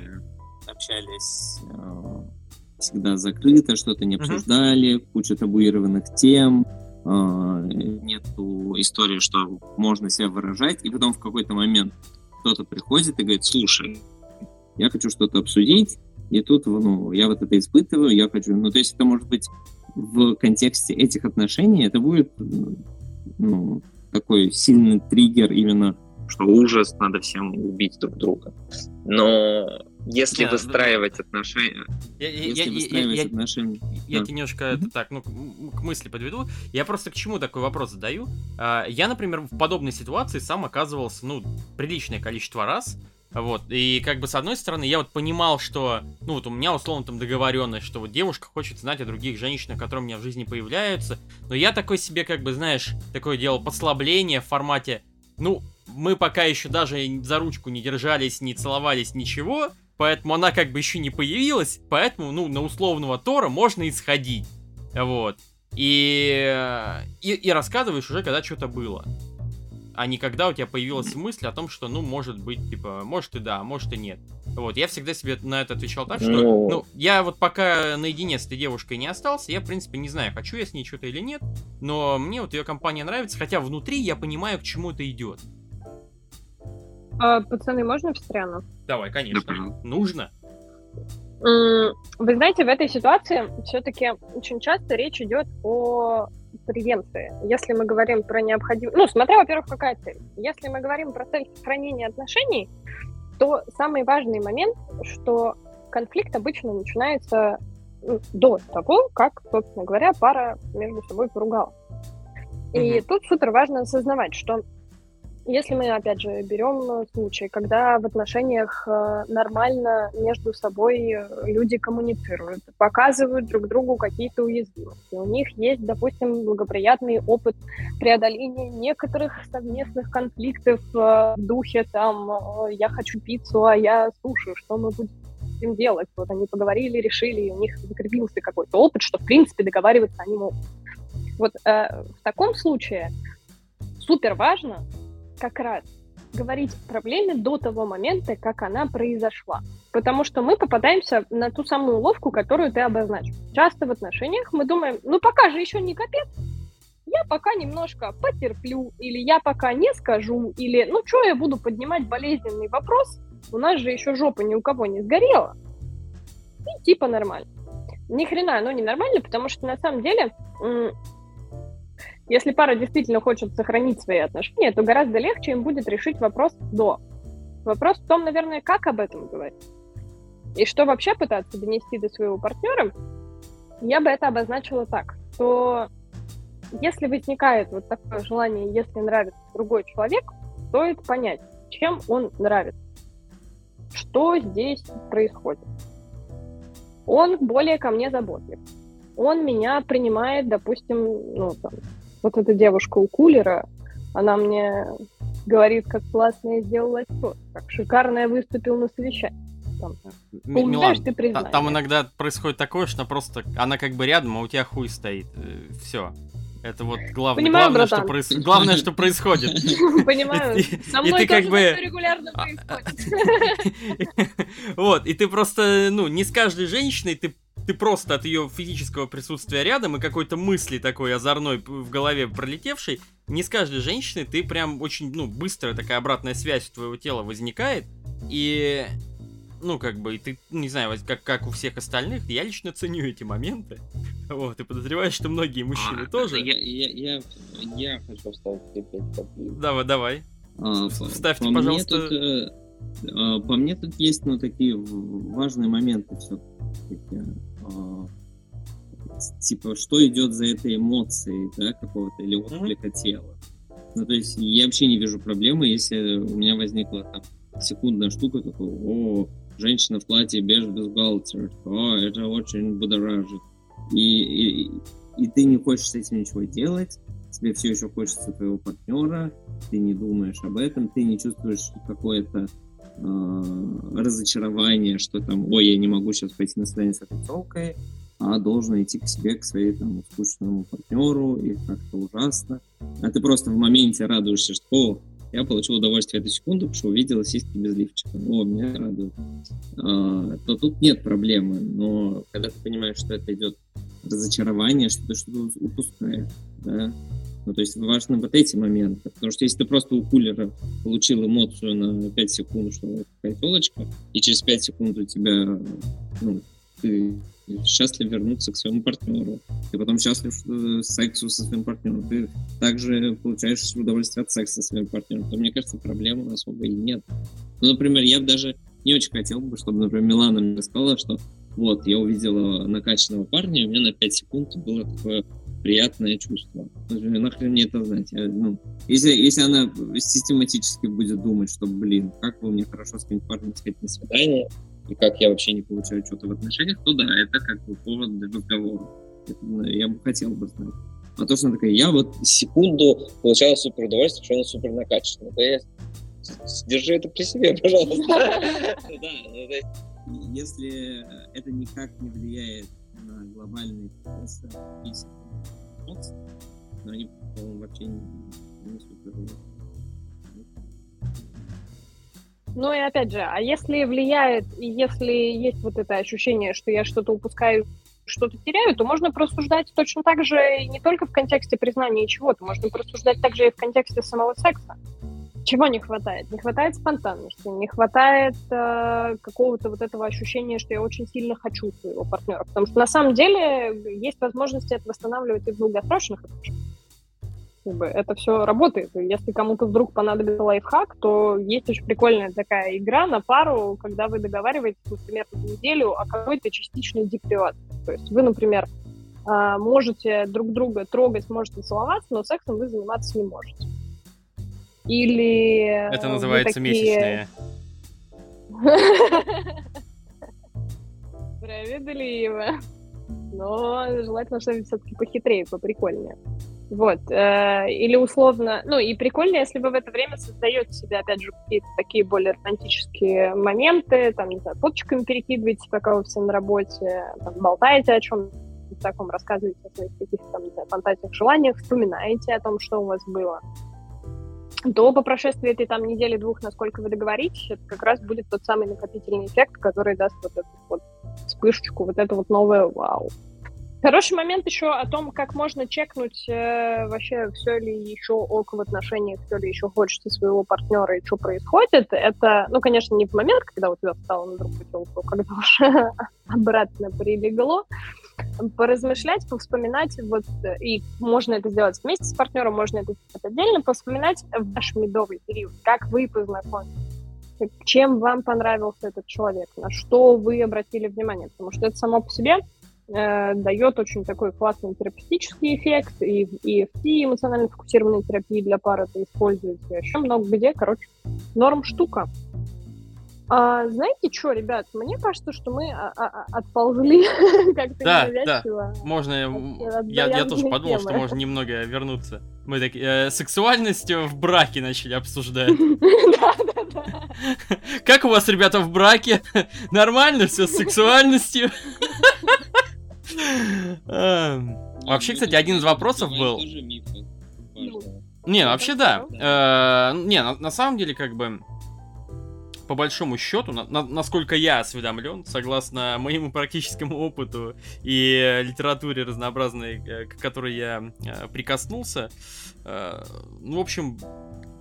Speaker 1: общались э, всегда закрыто, что-то не обсуждали, uh-huh. куча табуированных тем, э, нету истории, что можно себя выражать, и потом в какой-то момент кто-то приходит и говорит, слушай, я хочу что-то обсудить, и тут, ну, я вот это испытываю, я хочу, ну, то есть это может быть в контексте этих отношений, это будет, ну, такой сильный триггер именно, что ужас, надо всем убить друг друга. Но если да, выстраивать да, отношения... Я, если
Speaker 2: я, выстраивать я, отношения... Я, да. я немножко mm-hmm. это так, ну, к мысли подведу. Я просто к чему такой вопрос задаю. А, я, например, в подобной ситуации сам оказывался, ну, приличное количество раз. Вот, и как бы с одной стороны, я вот понимал, что, ну вот у меня условно там договоренность, что вот девушка хочет знать о других женщинах, которые у меня в жизни появляются, но я такой себе, как бы, знаешь, такое делал послабление в формате, ну, мы пока еще даже за ручку не держались, не целовались, ничего, поэтому она как бы еще не появилась, поэтому, ну, на условного Тора можно исходить, вот. И, и, и рассказываешь уже, когда что-то было а не когда у тебя появилась мысль о том, что, ну, может быть, типа, может и да, может и нет. Вот, я всегда себе на это отвечал так, что, ну, ну я вот пока наедине с этой девушкой не остался, я, в принципе, не знаю, хочу я с ней что-то или нет, но мне вот ее компания нравится, хотя внутри я понимаю, к чему это идет.
Speaker 3: А, пацаны, можно встряну?
Speaker 2: Давай, конечно. Да, Нужно.
Speaker 3: Вы знаете, в этой ситуации все-таки очень часто речь идет о превенции. Если мы говорим про необходимость... Ну, смотря, во-первых, какая цель. Если мы говорим про цель сохранения отношений, то самый важный момент, что конфликт обычно начинается ну, до того, как, собственно говоря, пара между собой поругалась. И mm-hmm. тут супер важно осознавать, что если мы, опять же, берем э, случай, когда в отношениях э, нормально между собой э, люди коммуницируют, показывают друг другу какие-то уязвимости, у них есть, допустим, благоприятный опыт преодоления некоторых совместных конфликтов в духе там «я хочу пиццу, а я суши, что мы будем делать?» Вот они поговорили, решили, и у них закрепился какой-то опыт, что, в принципе, договариваться они могут. Вот э, в таком случае супер важно как раз говорить о проблеме до того момента, как она произошла. Потому что мы попадаемся на ту самую ловку, которую ты обозначил. Часто в отношениях мы думаем, ну пока же еще не капец, я пока немножко потерплю, или я пока не скажу, или ну что я буду поднимать болезненный вопрос, у нас же еще жопа ни у кого не сгорела. И типа нормально. Ни хрена, оно не нормально, потому что на самом деле если пара действительно хочет сохранить свои отношения, то гораздо легче им будет решить вопрос до. Вопрос в том, наверное, как об этом говорить. И что вообще пытаться донести до своего партнера, я бы это обозначила так, что если возникает вот такое желание, если нравится другой человек, стоит понять, чем он нравится, что здесь происходит. Он более ко мне заботлив. Он меня принимает, допустим, ну, там, вот эта девушка у кулера, она мне говорит, как классно я сделала тост, как шикарно я выступил на совещании. Там,
Speaker 2: Милан, ты признание. там иногда происходит такое, что просто она как бы рядом, а у тебя хуй стоит. Э, Все. Это вот главное, Понимаю, главное, что проис... главное, что происходит. <laughs>
Speaker 3: Понимаю. Со мной и ты как бы регулярно а,
Speaker 2: происходит. <laughs> Вот, и ты просто, ну, не с каждой женщиной ты ты просто от ее физического присутствия рядом и какой-то мысли такой озорной в голове пролетевшей, не с каждой женщиной ты прям очень, ну, быстро такая обратная связь у твоего тела возникает, и, ну, как бы, и ты, не знаю, как, как у всех остальных, я лично ценю эти моменты, <laughs> вот, и подозреваю, что многие мужчины а, тоже.
Speaker 1: Я, я, я, я хочу вставить
Speaker 2: Давай, давай. А, Вставьте, по пожалуйста.
Speaker 1: Мне тут, э, а, по мне тут есть, ну, такие важные моменты все-таки. А, типа, что идет за этой эмоцией, да, какого-то, или отклика mm-hmm. тела. Ну, то есть я вообще не вижу проблемы, если у меня возникла там секундная штука, такой, о, женщина в платье без бюстгальтер. О, это очень будоражит. И, и, и ты не хочешь с этим ничего делать, тебе все еще хочется твоего партнера, ты не думаешь об этом, ты не чувствуешь какое-то разочарование, что там, ой, я не могу сейчас пойти на свидание с этой телкой, а должен идти к себе, к своей там скучному партнеру, и как-то ужасно. А ты просто в моменте радуешься, что о, я получил удовольствие эту секунду, потому что увидел сиськи без лифчика. О, меня радует. А, то тут нет проблемы, но когда ты понимаешь, что это идет разочарование, что ты что-то упускаешь, да, ну, то есть важны вот эти моменты. Потому что если ты просто у кулера получил эмоцию на 5 секунд, что какая телочка, и через 5 секунд у тебя, ну, ты счастлив вернуться к своему партнеру. Ты потом счастлив сексу со своим партнером. Ты также получаешь удовольствие от секса со своим партнером. То, мне кажется, проблемы особо и нет. Ну, например, я бы даже не очень хотел бы, чтобы, например, Милана мне сказала, что вот, я увидела накачанного парня, и у меня на 5 секунд было такое приятное чувство. Нахрен мне это знать? Я, ну, если, если она систематически будет думать, что, блин, как бы мне хорошо с этим парнем сходить на свидание, и как я вообще не получаю что-то в отношениях, то да, это как бы повод для разговора. Это, я бы хотел бы знать. А то, что она такая, я вот секунду получала супер удовольствие, что она супер накачана. Да я держи это при себе, пожалуйста. <laughs> Если это никак не влияет на глобальные процессы, но они, по-моему, вообще не супер
Speaker 3: ну и опять же, а если влияет, и если есть вот это ощущение, что я что-то упускаю, что-то теряю, то можно просуждать точно так же и не только в контексте признания чего-то, можно просуждать также и в контексте самого секса. Чего не хватает? Не хватает спонтанности, не хватает э, какого-то вот этого ощущения, что я очень сильно хочу своего партнера. Потому что на самом деле есть возможности это восстанавливать и в долгосрочных отношениях это все работает. Если кому-то вдруг понадобится лайфхак, то есть очень прикольная такая игра на пару, когда вы договариваетесь, например, на неделю о какой-то частичной депривации. То есть вы, например, а, можете друг друга трогать, можете целоваться, но сексом вы заниматься не можете. Или...
Speaker 2: Это называется такие... месячные. <laughs>
Speaker 3: Справедливо. Но желательно что-нибудь все-таки похитрее, поприкольнее. Вот. Э, или условно, ну и прикольно, если вы в это время создаете себе, опять же, какие-то такие более романтические моменты, там, не знаю, фоточками перекидываете, пока вы все на работе, там, болтаете о чем таком, рассказываете о своих каких-то там, не знаю, фантазиях, желаниях, вспоминаете о том, что у вас было, то по прошествии этой там недели-двух, насколько вы договоритесь, это как раз будет тот самый накопительный эффект, который даст вот эту вот вспышечку, вот это вот новое вау. Хороший момент еще о том, как можно чекнуть э, вообще все ли еще ок в отношениях, все ли еще хочется своего партнера и что происходит. Это, ну, конечно, не в момент, когда у тебя стало на другую телку, когда уже <laughs> обратно прилегло. Поразмышлять, повспоминать, вот, и можно это сделать вместе с партнером, можно это сделать отдельно, повспоминать ваш медовый период, как вы познакомились чем вам понравился этот человек, на что вы обратили внимание, потому что это само по себе э, дает очень такой классный терапевтический эффект, и в EFT, эмоционально фокусированной терапии для пар это используется, еще много где, короче, норм штука. А, знаете что, ребят, мне кажется, что мы а, а, а отползли <laughs> как-то
Speaker 2: да, да, можно, от, я, я тоже подумал, темы. что можно немного вернуться. Мы так э, сексуальность в браке начали обсуждать. <laughs> Да, да, да. Как у вас, ребята, в браке? <laughs> Нормально все с сексуальностью? Эм, вообще, кстати, один из вопросов был... Не, вообще да. Э, не, на самом деле, как бы, по большому счету, на, на, насколько я осведомлен, согласно моему практическому опыту и литературе разнообразной, э, к которой я э, прикоснулся, ну, в общем,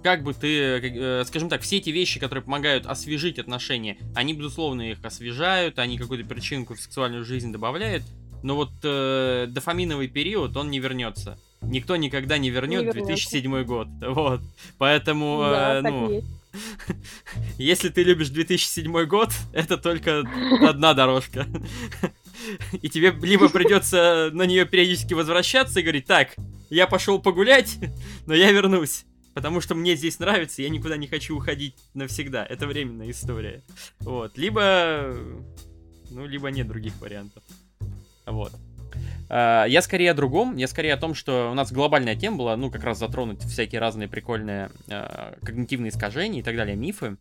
Speaker 2: как бы ты, скажем так, все эти вещи, которые помогают освежить отношения, они, безусловно, их освежают, они какую-то причинку в сексуальную жизнь добавляют, но вот э, дофаминовый период, он не вернется. Никто никогда не вернет не 2007 год. Вот. Поэтому, да, э, ну... <laughs> Если ты любишь 2007 год, это только одна дорожка. <laughs> И тебе либо придется на нее периодически возвращаться и говорить, так, я пошел погулять, <laughs> но я вернусь. потому что мне здесь нравится, я никуда не хочу уходить навсегда. Это временная история. Вот. Либо... Ну, либо нет других вариантов. Вот. А, я скорее о другом, я скорее о том, что у нас глобальная тема была, ну, как раз затронуть всякие разные прикольные э, когнитивные искажения и так далее, мифы.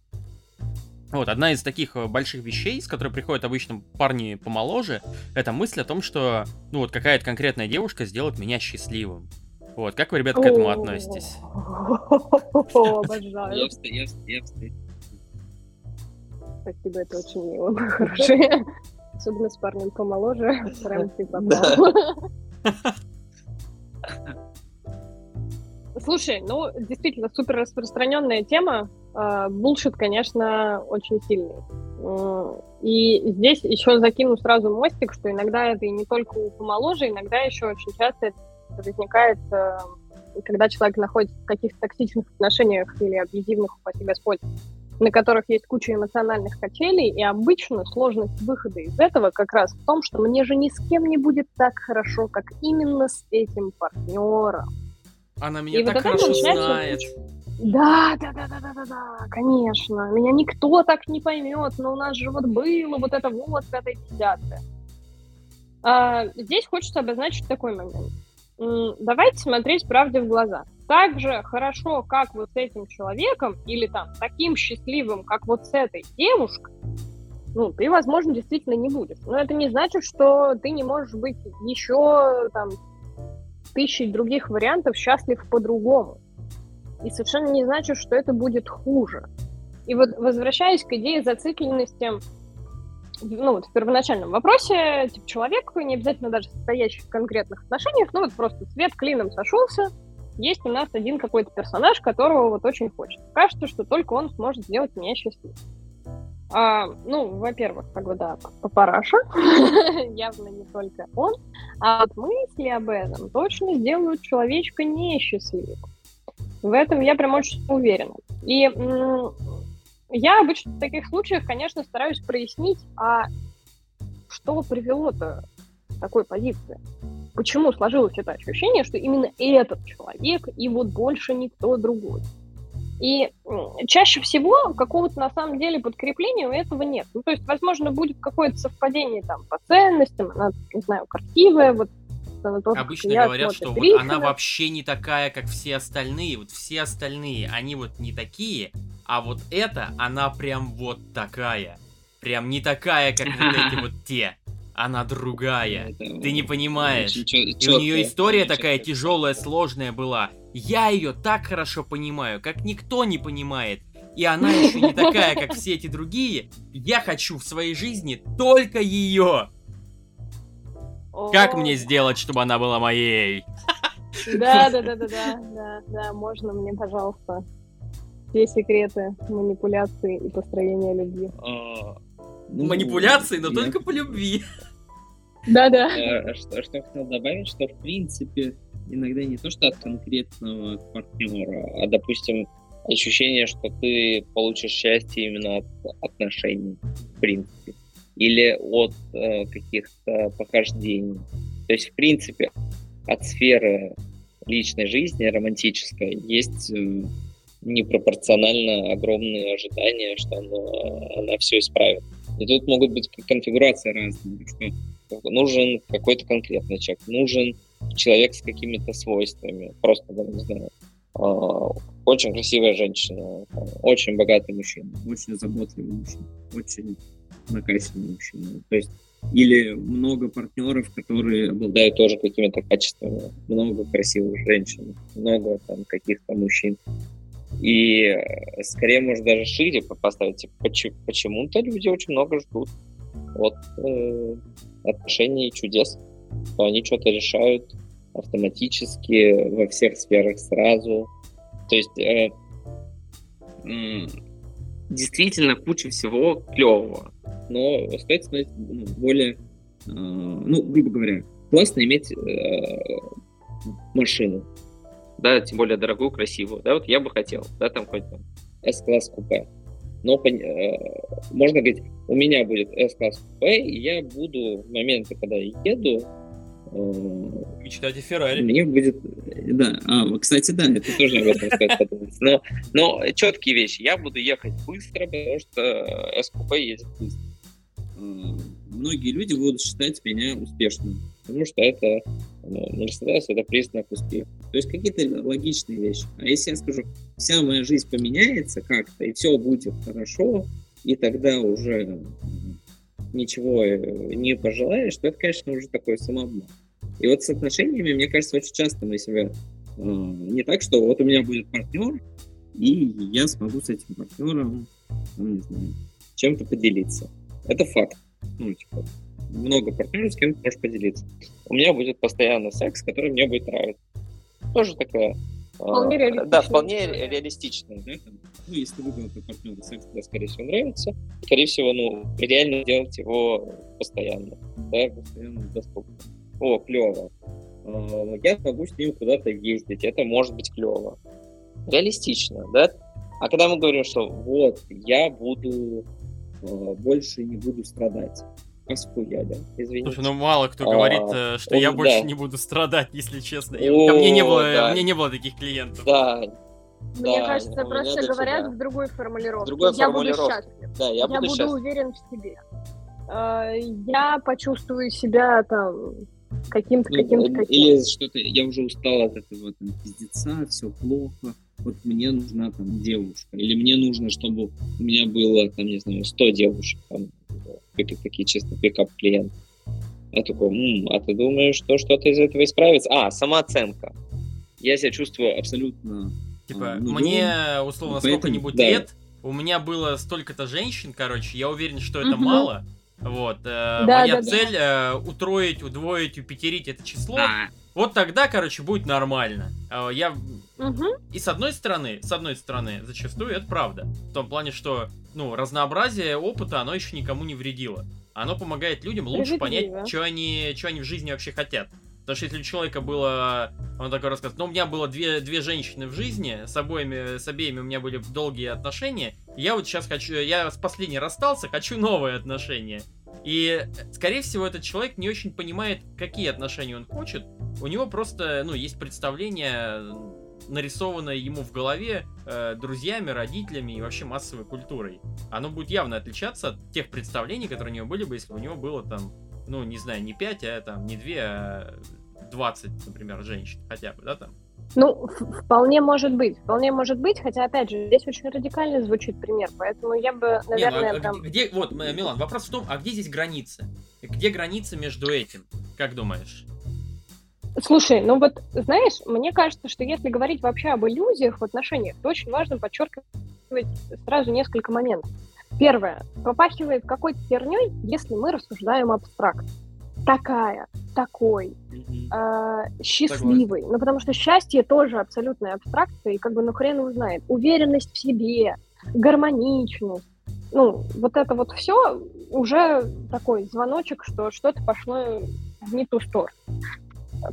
Speaker 2: Вот, одна из таких э, больших вещей, с которой приходят обычно парни помоложе, это мысль о том, что, ну, вот какая-то конкретная девушка сделает меня счастливым. Вот, как вы, ребята, к этому относитесь?
Speaker 3: Обожаю. Спасибо, это очень мило. Особенно с парнем помоложе. <laughs> Прям ты попал. <laughs> Слушай, ну, действительно, супер распространенная тема. А, булшит, конечно, очень сильный. И здесь еще закину сразу мостик, что иногда это и не только у помоложе, иногда еще очень часто это возникает, э, когда человек находится в каких-то токсичных отношениях или абьюзивных, упаси Господь, на которых есть куча эмоциональных качелей, и обычно сложность выхода из этого как раз в том, что мне же ни с кем не будет так хорошо, как именно с этим партнером.
Speaker 2: Она меня и так вот хорошо знает.
Speaker 3: Да, да, да, да, да, да, да, конечно. Меня никто так не поймет, но у нас же вот было вот это вот, это и а, Здесь хочется обозначить такой момент. Давайте смотреть правде в глаза. Так же хорошо, как вот с этим человеком, или там таким счастливым, как вот с этой девушкой, ну, ты, возможно, действительно не будешь. Но это не значит, что ты не можешь быть еще там тысячей других вариантов счастлив по-другому. И совершенно не значит, что это будет хуже. И вот возвращаясь к идее зацикленности ну, вот в первоначальном вопросе, типа, человек, не обязательно даже состоящий в конкретных отношениях, ну, вот просто цвет клином сошелся, есть у нас один какой-то персонаж, которого вот очень хочет. Кажется, что только он сможет сделать меня счастливым. А, ну, во-первых, как бы, да, папараша, <laughs> явно не только он, а вот мысли об этом точно сделают человечка несчастливым. В этом я прям очень уверена. И я обычно в таких случаях, конечно, стараюсь прояснить, а что привело-то к такой позиции? Почему сложилось это ощущение, что именно этот человек и вот больше никто другой? И чаще всего какого-то на самом деле подкрепления у этого нет. Ну, то есть, возможно, будет какое-то совпадение там по ценностям, она, не знаю, красивая, вот
Speaker 2: на то, Обычно говорят, что вот она вообще не такая, как все остальные. Вот все остальные, они вот не такие, а вот эта, она прям вот такая. Прям не такая, как вот <laughs> эти вот те. Она другая. Ты не понимаешь. И у нее история такая тяжелая, сложная была. Я ее так хорошо понимаю, как никто не понимает. И она еще не такая, как все эти другие. Я хочу в своей жизни только ее. Как мне сделать, чтобы она была моей?
Speaker 3: Да, да, да, да, <laughs> да, да, да, можно мне, пожалуйста все секреты манипуляции и построения любви. А,
Speaker 2: ну, манипуляции, но только по любви.
Speaker 3: Да-да.
Speaker 1: А, что, что хотел добавить, что в принципе иногда не то, что от конкретного партнера, а, допустим, ощущение, что ты получишь счастье именно от отношений, в принципе, или от э, каких-то похождений. То есть, в принципе, от сферы личной жизни, романтической, есть э, непропорционально огромные ожидания, что она, она все исправит. И тут могут быть конфигурации разные, что нужен какой-то конкретный человек, нужен человек с какими-то свойствами, просто, да, не знаю, а, очень красивая женщина, очень богатый мужчина, очень заботливый мужчина, очень накачанный мужчина. То есть или много партнеров, которые обладают тоже какими-то качествами, много красивых женщин, много там каких-то мужчин. И э, скорее, может, даже шире поставить. Типа, почему-то люди очень много ждут от э, отношений чудес. Что они что-то решают автоматически во всех сферах сразу. То есть э, э, действительно куча всего клевого. Но стоит ну, более, э, ну, грубо говоря, классно иметь э, машину да, тем более дорогую, красивую, да, вот я бы хотел, да, там хоть там S-класс купе. Но э, можно говорить, у меня будет S-класс купе, и я буду в моменты, когда еду,
Speaker 2: Мечтать о Феррари.
Speaker 1: Мне будет... Да, а, кстати, да, это тоже об этом стоит подумать. Но, но четкие вещи. Я буду ехать быстро, потому что СКП едет быстро. Многие люди будут считать меня успешным, потому что это ну, Мерседес, это признак успеха. То есть какие-то логичные вещи. А если я скажу, вся моя жизнь поменяется как-то, и все будет хорошо, и тогда уже ничего э, не пожелаешь, то это, конечно, уже такой самообман. И вот с отношениями, мне кажется, очень часто мы себя э, не так, что вот у меня будет партнер, и я смогу с этим партнером, ну, не знаю, чем-то поделиться. Это факт. Ну, типа, много партнеров, с кем ты можешь поделиться. У меня будет постоянно секс, который мне будет нравиться. Тоже такая...
Speaker 3: Вполне
Speaker 1: э, Да, вполне реалистично. Да? Ну, если выбрал ты партнера секс, тебе, скорее всего, нравится, скорее всего, ну, реально делать его постоянно. Да, постоянно доступно о, клево, а, я могу с ним куда-то ездить, это может быть клево. Реалистично, да? А когда мы говорим, что вот, я буду, а, больше не буду страдать, а схуяли, извините.
Speaker 2: Слушай, ну мало кто говорит, а, что он, я больше да. не буду страдать, если честно. О, Ко мне не было, да. мне не было таких клиентов.
Speaker 1: Да,
Speaker 3: мне да, кажется, просто говорят в другой формулировке. Другой я буду счастлив. Да, я, я буду, буду уверен в себе. Я почувствую себя там каким-то, ну, каким-то, каким-то.
Speaker 1: Или что-то, я уже устал от этого там пиздеца, все плохо, вот мне нужна там девушка, или мне нужно, чтобы у меня было, там, не знаю, 100 девушек, там, такие чисто пикап клиенты. Я такой, М, а ты думаешь, что что-то из этого исправится? А, самооценка. Я себя чувствую абсолютно...
Speaker 2: Типа, а, мне, условно, сколько-нибудь да. лет, у меня было столько-то женщин, короче, я уверен, что это угу. мало, вот. Э, да, моя да, цель да. Э, утроить, удвоить, упетерить это число. Да. Вот тогда, короче, будет нормально. Э, я угу. и с одной стороны, с одной стороны, зачастую это правда. В том плане, что ну разнообразие опыта, оно еще никому не вредило. Оно помогает людям лучше понять, что они, что они в жизни вообще хотят. Потому что если у человека было, он такой рассказывает, ну, у меня было две, две женщины в жизни, с обоими, с обеими у меня были долгие отношения, я вот сейчас хочу, я с последней расстался, хочу новые отношения. И, скорее всего, этот человек не очень понимает, какие отношения он хочет. У него просто, ну, есть представление, нарисованное ему в голове э, друзьями, родителями и вообще массовой культурой. Оно будет явно отличаться от тех представлений, которые у него были бы, если бы у него было там ну, не знаю, не 5, а там не 2, а 20, например, женщин хотя бы, да, там?
Speaker 3: Ну, вполне может быть, вполне может быть, хотя, опять же, здесь очень радикально звучит пример, поэтому я бы, наверное,
Speaker 2: Не, ну, а там... где, вот, Милан, вопрос в том, а где здесь граница? Где граница между этим, как думаешь?
Speaker 3: Слушай, ну вот, знаешь, мне кажется, что если говорить вообще об иллюзиях в отношениях, то очень важно подчеркивать сразу несколько моментов. Первое. Попахивает какой-то херней, если мы рассуждаем абстракт. Такая, такой, э, счастливый. Ну, потому что счастье тоже абсолютная абстракция, и как бы ну хрен его знает. Уверенность в себе, гармоничность. Ну, вот это вот все уже такой звоночек, что что-то пошло в не ту сторону.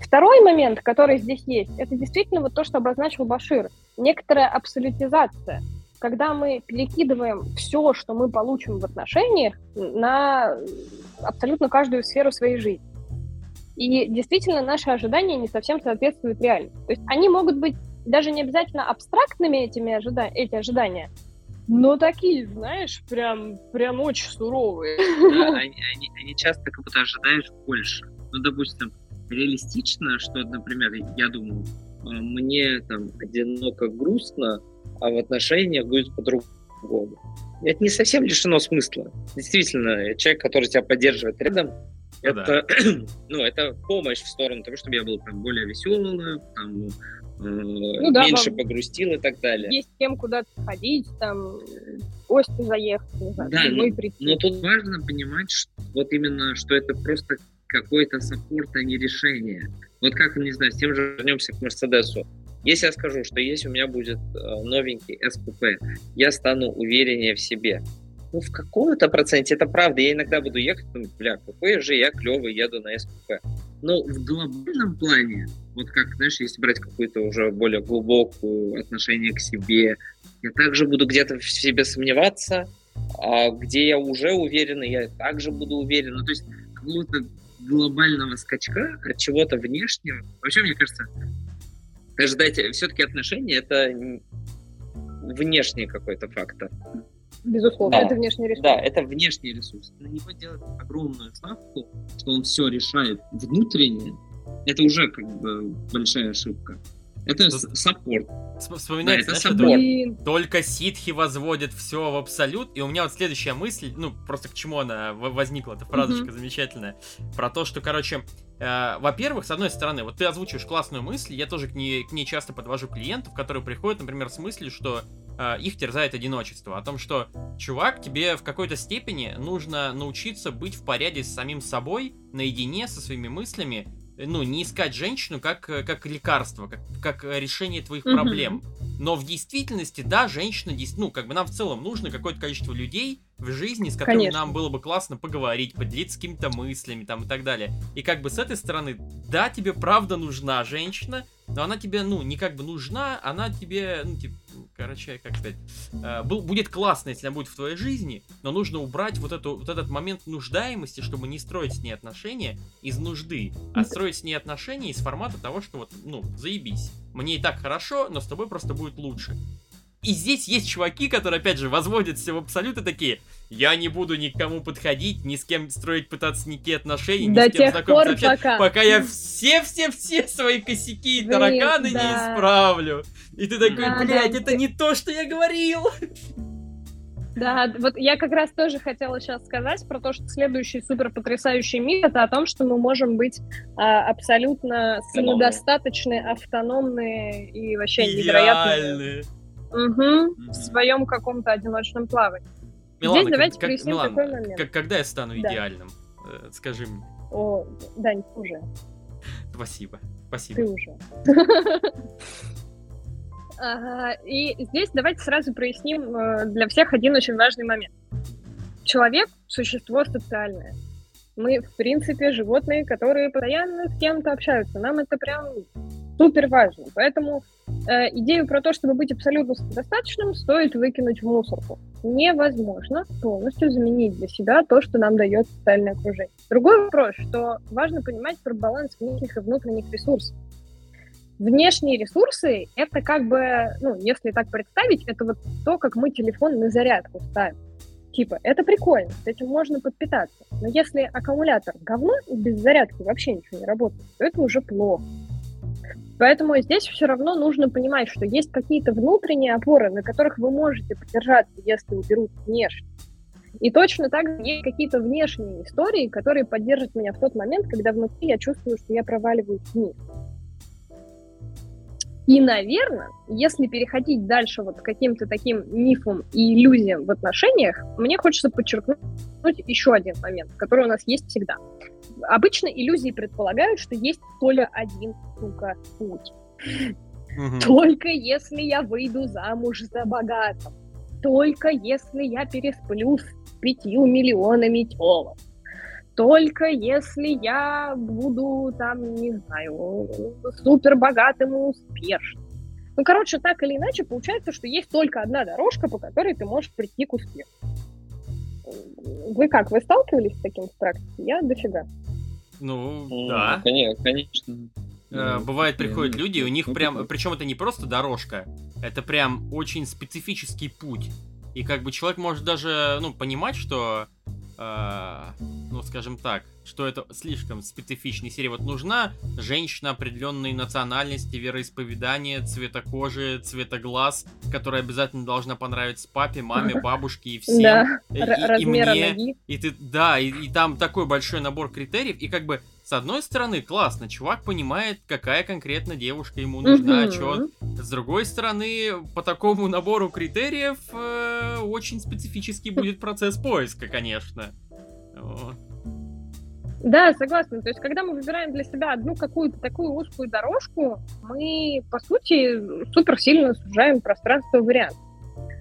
Speaker 3: Второй момент, который здесь есть, это действительно вот то, что обозначил Башир. Некоторая абсолютизация когда мы перекидываем все, что мы получим в отношениях, на абсолютно каждую сферу своей жизни. И действительно, наши ожидания не совсем соответствуют реальности. То есть они могут быть даже не обязательно абстрактными, этими ожида... эти ожидания, но такие, знаешь, прям, прям очень суровые.
Speaker 1: Да, они, они, они часто как будто ожидаешь больше. Ну, допустим, реалистично, что, например, я думаю, а, мне там одиноко грустно, а в отношениях будет по-другому. Это не совсем лишено смысла. Действительно, человек, который тебя поддерживает рядом, ну, это, да. <clears throat> ну, это помощь в сторону того, чтобы я был там, более веселым, там, э, ну, да, меньше погрустил и так далее.
Speaker 3: Есть кем куда-то ходить, там, в гости заехать, не знаю,
Speaker 1: да, но, прийти. но тут важно понимать, что, вот именно, что это просто какой-то саппорт, а не решение. Вот как, не знаю, с тем же вернемся к Мерседесу. Если я скажу, что если у меня будет э, новенький СПП, я стану увереннее в себе. Ну, в каком-то проценте это правда. Я иногда буду ехать, думаю, бля, какой же я клевый еду на СПП. Но в глобальном плане, вот как, знаешь, если брать какую-то уже более глубокую отношение к себе, я также буду где-то в себе сомневаться, а где я уже уверен, я также буду уверен. Ну, то есть, как будто глобального скачка от чего-то внешнего. Вообще, мне кажется, ждать все-таки отношения это внешний какой-то фактор.
Speaker 3: Безусловно, да. это внешний ресурс.
Speaker 1: Да, это внешний ресурс. На него делать огромную ставку, что он все решает внутренне, это уже как бы большая ошибка. Это саппорт.
Speaker 2: Вспоминается, да, это знаешь, только ситхи возводят все в абсолют. И у меня вот следующая мысль, ну, просто к чему она возникла, эта фразочка mm-hmm. замечательная. Про то, что, короче, э, во-первых, с одной стороны, вот ты озвучиваешь классную мысль, я тоже к ней, к ней часто подвожу клиентов, которые приходят, например, с мыслью, что э, их терзает одиночество. О том, что, чувак, тебе в какой-то степени нужно научиться быть в порядке с самим собой, наедине со своими мыслями, ну, не искать женщину как, э, как лекарство, как, как решение твоих mm-hmm. проблем. Но в действительности, да, женщина, ну, как бы нам в целом нужно какое-то количество людей в жизни, с которыми Конечно. нам было бы классно поговорить, поделиться какими-то мыслями там и так далее. И как бы с этой стороны, да, тебе правда нужна женщина, но она тебе, ну, не как бы нужна, она тебе, ну, типа, короче, как сказать, э, был, будет классно, если она будет в твоей жизни, но нужно убрать вот, эту, вот этот момент нуждаемости, чтобы не строить с ней отношения из нужды, а строить с ней отношения из формата того, что вот, ну, заебись. Мне и так хорошо, но с тобой просто будет лучше. И здесь есть чуваки, которые, опять же, возводят все в абсолюты такие. Я не буду никому подходить, ни с кем строить, пытаться никакие отношения,
Speaker 3: До
Speaker 2: ни с кем
Speaker 3: знакомиться вообще,
Speaker 2: пока... пока я все-все-все свои косяки и тараканы да. не исправлю. И ты такой, да, блядь, да, это ты... не то, что я говорил.
Speaker 3: Да, вот я как раз тоже хотела сейчас сказать про то, что следующий супер потрясающий мир это о том, что мы можем быть а, абсолютно самодостаточные, автономные и вообще невероятные Угу, в своем каком-то одиночном плавании.
Speaker 2: Милана, Здесь давайте как, проясним Милана, такой момент. Как, когда я стану да. идеальным? Э, скажи мне.
Speaker 3: О, Дань, уже.
Speaker 2: Спасибо, спасибо.
Speaker 3: Ты уже. <laughs> Ага, и здесь давайте сразу проясним э, для всех один очень важный момент. Человек – существо социальное. Мы, в принципе, животные, которые постоянно с кем-то общаются. Нам это прям супер важно. Поэтому э, идею про то, чтобы быть абсолютно самодостаточным, стоит выкинуть в мусорку. Невозможно полностью заменить для себя то, что нам дает социальное окружение. Другой вопрос, что важно понимать про баланс внешних и внутренних ресурсов. Внешние ресурсы — это как бы, ну, если так представить, это вот то, как мы телефон на зарядку ставим. Типа, это прикольно, с этим можно подпитаться. Но если аккумулятор говно и без зарядки вообще ничего не работает, то это уже плохо. Поэтому здесь все равно нужно понимать, что есть какие-то внутренние опоры, на которых вы можете поддержаться, если уберут внешне. И точно так же есть какие-то внешние истории, которые поддержат меня в тот момент, когда внутри я чувствую, что я проваливаюсь вниз. И, наверное, если переходить дальше вот к каким-то таким мифам и иллюзиям в отношениях, мне хочется подчеркнуть еще один момент, который у нас есть всегда. Обычно иллюзии предполагают, что есть только один, сука, путь. Угу. Только если я выйду замуж за богатого. Только если я пересплю с пятью миллионами телок только если я буду там, не знаю, супер богатым и успешным. Ну, короче, так или иначе, получается, что есть только одна дорожка, по которой ты можешь прийти к успеху. Вы как, вы сталкивались с таким в практике? Я дофига.
Speaker 2: Ну, mm, да.
Speaker 1: Конечно, конечно.
Speaker 2: Э, бывает, приходят люди, у них прям, причем это не просто дорожка, это прям очень специфический путь. И как бы человек может даже, ну, понимать, что э, ну, скажем так, что это слишком специфичная серия. Вот нужна женщина определенной национальности, вероисповедания, цвета кожи, цвета глаз, которая обязательно должна понравиться папе, маме, <laughs> бабушке и всем. Да, и, и, мне. Ноги. И ты, да, и, и там такой большой набор критериев, и как бы с одной стороны, классно, чувак понимает, какая конкретно девушка ему нужна, угу. чё. С другой стороны, по такому набору критериев э, очень специфический <laughs> будет процесс поиска, конечно.
Speaker 3: Да, согласна. То есть, когда мы выбираем для себя одну какую-то такую узкую дорожку, мы, по сути, супер сильно сужаем пространство вариантов.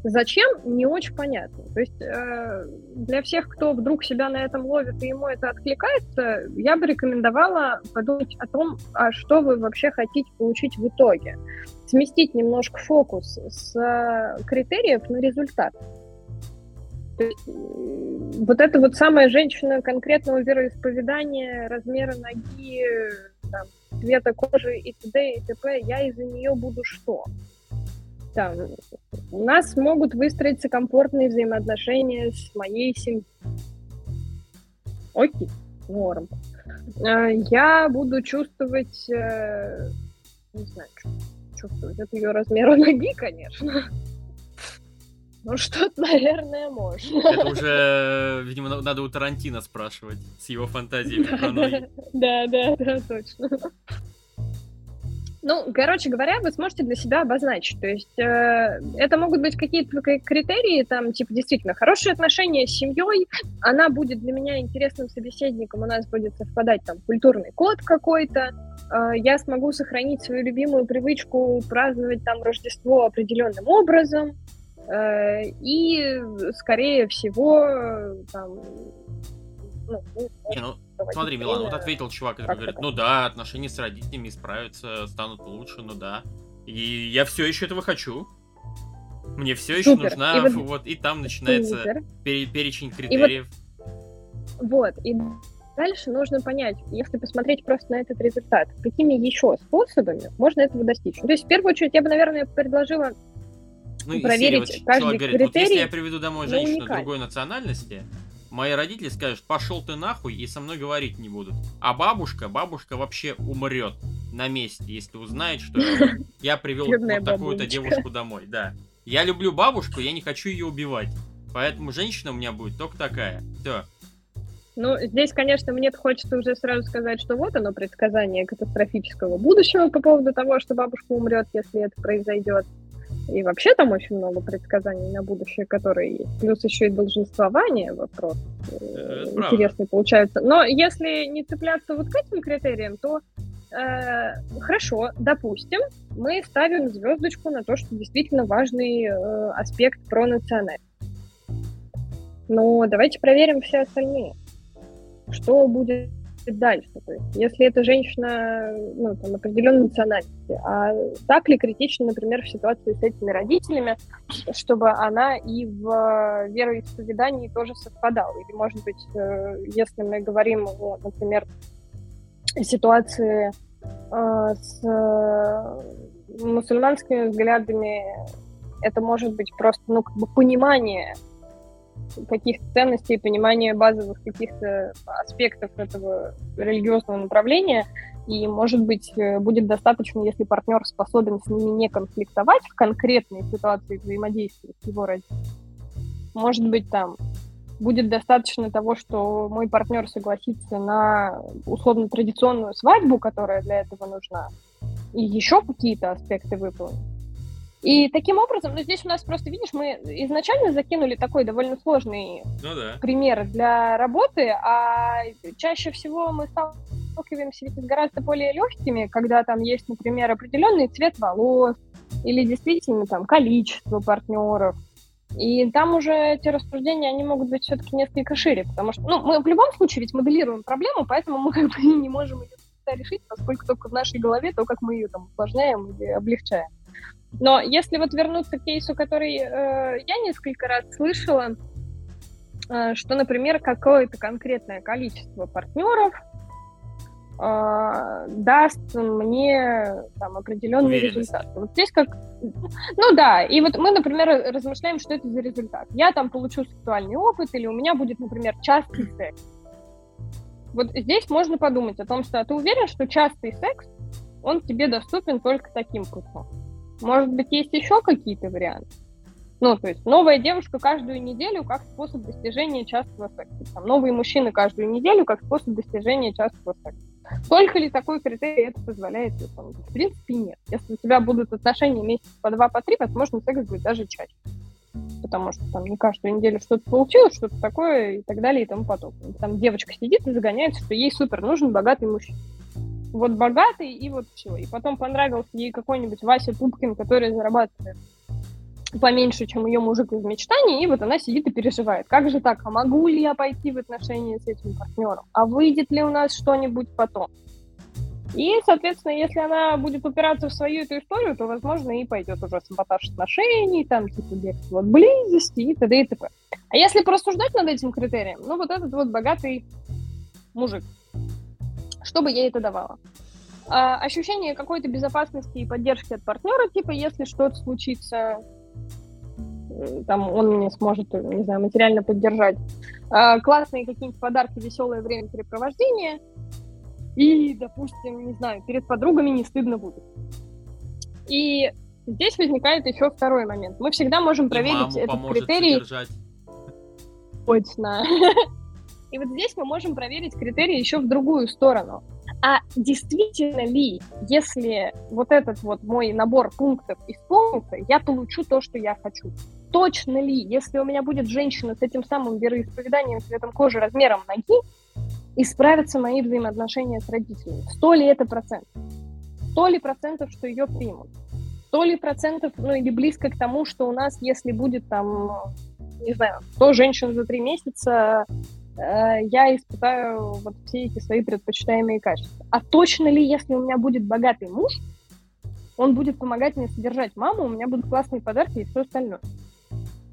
Speaker 3: Зачем, не очень понятно. То есть э, для всех, кто вдруг себя на этом ловит и ему это откликается, я бы рекомендовала подумать о том, а что вы вообще хотите получить в итоге. Сместить немножко фокус с э, критериев на результат. То есть, вот это вот самая женщина конкретного вероисповедания, размера ноги, там, цвета кожи и т.д. и т.п. Я из-за нее буду что? Там, у нас могут выстроиться комфортные взаимоотношения с моей семьей. Окей, норм. А, я буду чувствовать, э, не знаю, чувствовать от ее размера ноги, конечно. Ну, что-то, наверное, можно.
Speaker 2: Это уже, видимо, надо у Тарантино спрашивать с его фантазией про ноги. <laughs>
Speaker 3: Да, да, да, точно. Ну, короче говоря, вы сможете для себя обозначить. То есть э, это могут быть какие-то критерии, там, типа, действительно, хорошие отношения с семьей, она будет для меня интересным собеседником, у нас будет совпадать там культурный код какой-то, э, я смогу сохранить свою любимую привычку праздновать там Рождество определенным образом, э, и, скорее всего, там,
Speaker 2: ну, не, ну, смотри, Милан, вот ответил чувак, который говорит, ну да, отношения с родителями исправятся, станут лучше, ну да. И я все еще этого хочу. Мне все еще Супер. нужна, и вот, вот, и там начинается пере, перечень критериев. И
Speaker 3: вот, вот, и дальше нужно понять, если посмотреть просто на этот результат, какими еще способами можно этого достичь. Ну, то есть, в первую очередь, я бы, наверное, предложила ну, проверить серии, вот каждый
Speaker 2: говорит, критерий. Вот если я приведу домой женщину другой национальности, мои родители скажут, пошел ты нахуй, и со мной говорить не будут. А бабушка, бабушка вообще умрет на месте, если узнает, что <laughs> я привел вот такую-то девушку домой. Да. Я люблю бабушку, я не хочу ее убивать. Поэтому женщина у меня будет только такая. Все.
Speaker 3: Ну, здесь, конечно, мне хочется уже сразу сказать, что вот оно предсказание катастрофического будущего по поводу того, что бабушка умрет, если это произойдет. И вообще там очень много предсказаний на будущее, которые есть. Плюс еще и долженствование вопрос э, интересный получается. Но если не цепляться вот к этим критериям, то э, хорошо, допустим, мы ставим звездочку на то, что действительно важный э, аспект про национальность. Но давайте проверим все остальные. Что будет дальше. То есть, если эта женщина ну, там, определенной национальности, а так ли критично, например, в ситуации с этими родителями, чтобы она и в вероисповедании тоже совпадала? Или, может быть, э, если мы говорим о, например, ситуации э, с э, мусульманскими взглядами, это может быть просто ну, как бы понимание каких-то ценностей, понимания базовых каких-то аспектов этого религиозного направления. И, может быть, э, будет достаточно, если партнер способен с ними не конфликтовать в конкретной ситуации взаимодействия с его родителями. Может быть, там будет достаточно того, что мой партнер согласится на условно традиционную свадьбу, которая для этого нужна, и еще какие-то аспекты выполнить. И таким образом, ну здесь у нас просто, видишь, мы изначально закинули такой довольно сложный ну, да. пример для работы, а чаще всего мы сталкиваемся с гораздо более легкими, когда там есть, например, определенный цвет волос или действительно там количество партнеров. И там уже эти рассуждения, они могут быть все-таки несколько шире, потому что, ну, мы в любом случае ведь моделируем проблему, поэтому мы как бы <laughs> не можем ее решить, поскольку только в нашей голове то, как мы ее там усложняем или облегчаем. Но если вот вернуться к кейсу, который э, я несколько раз слышала, э, что, например, какое-то конкретное количество партнеров э, даст мне там определенный результат. Вот здесь как... Ну да, и вот мы, например, размышляем, что это за результат. Я там получу сексуальный опыт, или у меня будет, например, частый секс. Вот здесь можно подумать о том, что а ты уверен, что частый секс, он тебе доступен только таким путем. Может быть, есть еще какие-то варианты? Ну, то есть новая девушка каждую неделю как способ достижения частого секса. Там, новые мужчины каждую неделю как способ достижения частого секса. Только ли такой критерий это позволяет выполнить? В принципе, нет. Если у тебя будут отношения месяц по два, по три, возможно, секс будет даже чаще. Потому что там не каждую неделю что-то получилось, что-то такое и так далее и тому подобное. Там девочка сидит и загоняется, что ей супер нужен богатый мужчина вот богатый, и вот все. И потом понравился ей какой-нибудь Вася Пупкин, который зарабатывает поменьше, чем ее мужик из мечтаний, и вот она сидит и переживает. Как же так? А могу ли я пойти в отношения с этим партнером? А выйдет ли у нас что-нибудь потом? И, соответственно, если она будет упираться в свою эту историю, то, возможно, и пойдет уже саботаж отношений, там, типа, бегство от близости и т.д. и т.п. А если порассуждать над этим критерием, ну, вот этот вот богатый мужик, что бы ей это давало? А, ощущение какой-то безопасности и поддержки от партнера, типа, если что-то случится, э, там, он мне сможет, не знаю, материально поддержать. А, классные какие-нибудь подарки, веселое времяпрепровождение. И, допустим, не знаю, перед подругами не стыдно будет. И здесь возникает еще второй момент. Мы всегда можем проверить этот критерий. Содержать. Точно. <laughs> И вот здесь мы можем проверить критерии еще в другую сторону. А действительно ли, если вот этот вот мой набор пунктов исполнится, я получу то, что я хочу? Точно ли, если у меня будет женщина с этим самым вероисповеданием, цветом кожи, размером ноги, исправятся мои взаимоотношения с родителями? Сто ли это процентов? Сто ли процентов, что ее примут? Сто ли процентов, ну или близко к тому, что у нас, если будет там, не знаю, 100 женщин за три месяца, я испытаю вот все эти свои предпочитаемые качества. А точно ли, если у меня будет богатый муж, он будет помогать мне содержать маму, у меня будут классные подарки и все остальное?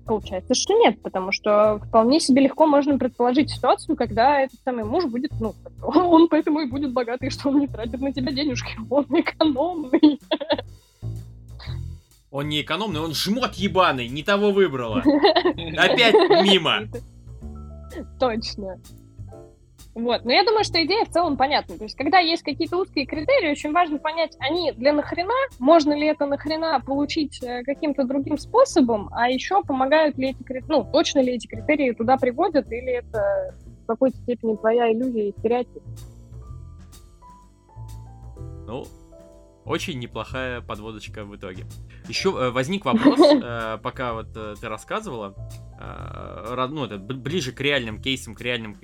Speaker 3: Получается, что нет, потому что вполне себе легко можно предположить ситуацию, когда этот самый муж будет, ну, <laughs> он поэтому и будет богатый, что он не тратит на тебя денежки, он экономный.
Speaker 2: Он не экономный, он жмот ебаный, не того выбрала. <laughs> Опять мимо. <laughs>
Speaker 3: Точно. Вот. Но я думаю, что идея в целом понятна. То есть, когда есть какие-то узкие критерии, очень важно понять, они для нахрена, можно ли это нахрена получить э, каким-то другим способом, а еще помогают ли эти критерии, ну, точно ли эти критерии туда приводят, или это в какой-то степени твоя иллюзия и стереотип.
Speaker 2: Ну, очень неплохая подводочка в итоге. Еще э, возник вопрос, <laughs> э, пока вот э, ты рассказывала, ну, это ближе к реальным кейсам, к реальным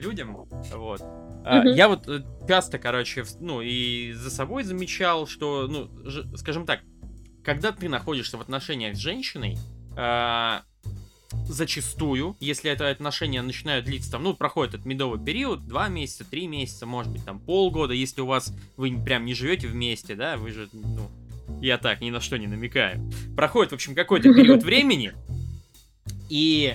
Speaker 2: людям, вот. Я вот часто, короче, ну, и за собой замечал, что, ну, скажем так, когда ты находишься в отношениях с женщиной, зачастую, если это отношения начинают длиться, там, ну, проходит этот медовый период, два месяца, три месяца, может быть, там, полгода, если у вас, вы прям не живете вместе, да, вы же, ну, я так ни на что не намекаю. Проходит, в общем, какой-то период <laughs> времени, и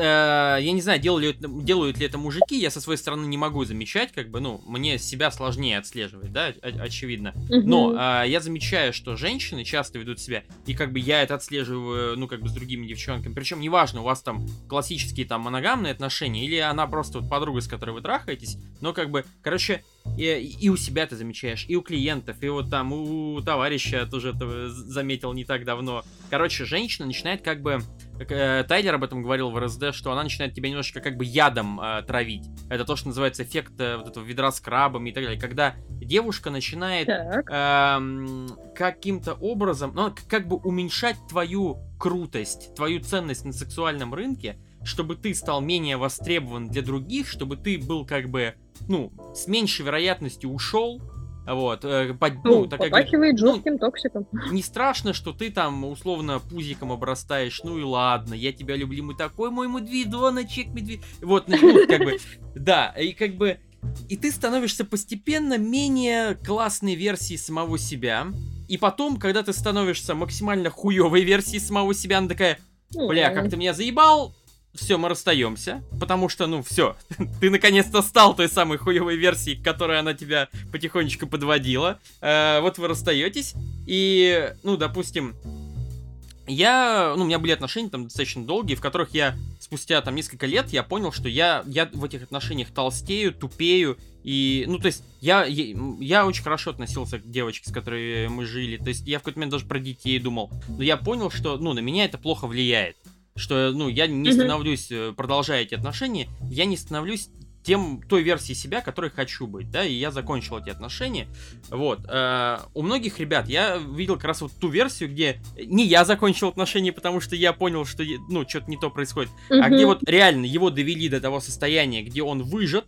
Speaker 2: я не знаю, делали, делают ли это мужики, я со своей стороны не могу замечать, как бы, ну, мне себя сложнее отслеживать, да, очевидно. Но э, я замечаю, что женщины часто ведут себя, и как бы я это отслеживаю, ну, как бы с другими девчонками. Причем неважно, у вас там классические там моногамные отношения, или она просто вот подруга, с которой вы трахаетесь, но как бы, короче, и, и у себя ты замечаешь, и у клиентов, и вот там у товарища тоже это заметил не так давно. Короче, женщина начинает как бы э, Тайлер об этом говорил в РСД, что она начинает тебя немножечко как бы ядом э, травить. Это то, что называется эффект э, вот этого ведра с крабами и так далее. Когда девушка начинает э, каким-то образом, ну, как бы уменьшать твою крутость, твою ценность на сексуальном рынке, чтобы ты стал менее востребован для других, чтобы ты был как бы, ну, с меньшей вероятностью ушел, вот, э, под,
Speaker 3: ну, ну, так попахивает как, жестким ну, токсиком.
Speaker 2: Не страшно, что ты там условно пузиком обрастаешь, ну и ладно, я тебя люблю, мы такой мой медведоночек, медведь. Вот, ну, как бы, <laughs> да, и как бы, и ты становишься постепенно менее классной версией самого себя. И потом, когда ты становишься максимально хуевой версией самого себя, она такая, бля, как ты меня заебал, все, мы расстаемся, потому что, ну, все, <laughs> ты наконец-то стал той самой хуевой версией, к которой она тебя потихонечку подводила. Э, вот вы расстаетесь, и, ну, допустим, я, ну, у меня были отношения там достаточно долгие, в которых я спустя там несколько лет я понял, что я, я в этих отношениях толстею, тупею, и, ну, то есть, я, я, я очень хорошо относился к девочке, с которой мы жили, то есть, я в какой-то момент даже про детей думал, но я понял, что, ну, на меня это плохо влияет что, ну, я не становлюсь, э, продолжая эти отношения, я не становлюсь тем, той версии себя, которой хочу быть, да, и я закончил эти отношения, вот, э, у многих ребят я видел как раз вот ту версию, где не я закончил отношения, потому что я понял, что, ну, что-то не то происходит, а где вот реально его довели до того состояния, где он выжат,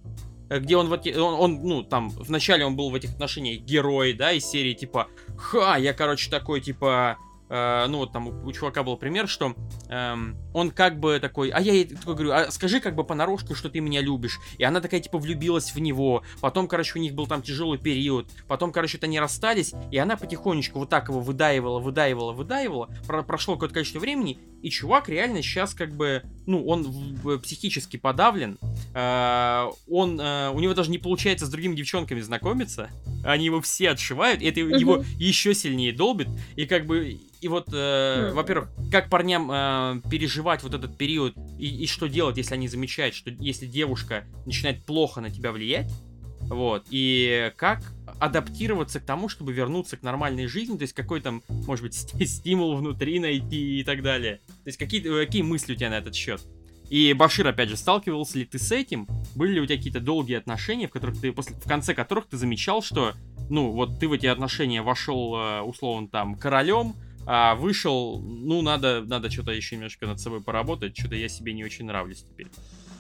Speaker 2: э, где он, вот, он, он, ну, там, вначале он был в этих отношениях герой, да, из серии, типа, ха, я, короче, такой, типа, э, ну вот там у, у чувака был пример, что э, он как бы такой, а я ей такой говорю, а скажи как бы понарошку, что ты меня любишь. И она такая типа влюбилась в него. Потом, короче, у них был там тяжелый период. Потом, короче, они расстались, и она потихонечку вот так его выдаивала, выдаивала, выдаивала. Про прошло какое-то количество времени, и чувак реально сейчас как бы, ну, он в, психически подавлен. Э, он, э, у него даже не получается с другими девчонками знакомиться. Они его все отшивают, и это его еще сильнее долбит. И как бы и вот, э, во-первых, как парням э, переживать вот этот период и, и что делать, если они замечают, что если девушка начинает плохо на тебя влиять, вот, и как адаптироваться к тому, чтобы вернуться к нормальной жизни, то есть какой там, может быть, <laughs> стимул внутри найти и так далее. То есть какие, какие мысли у тебя на этот счет? И Башир, опять же, сталкивался ли ты с этим? Были ли у тебя какие-то долгие отношения, в которых ты, после, в конце которых ты замечал, что, ну, вот ты в эти отношения вошел, э, условно, там, королем, а вышел, ну, надо, надо что-то еще немножко над собой поработать, что-то я себе не очень нравлюсь теперь.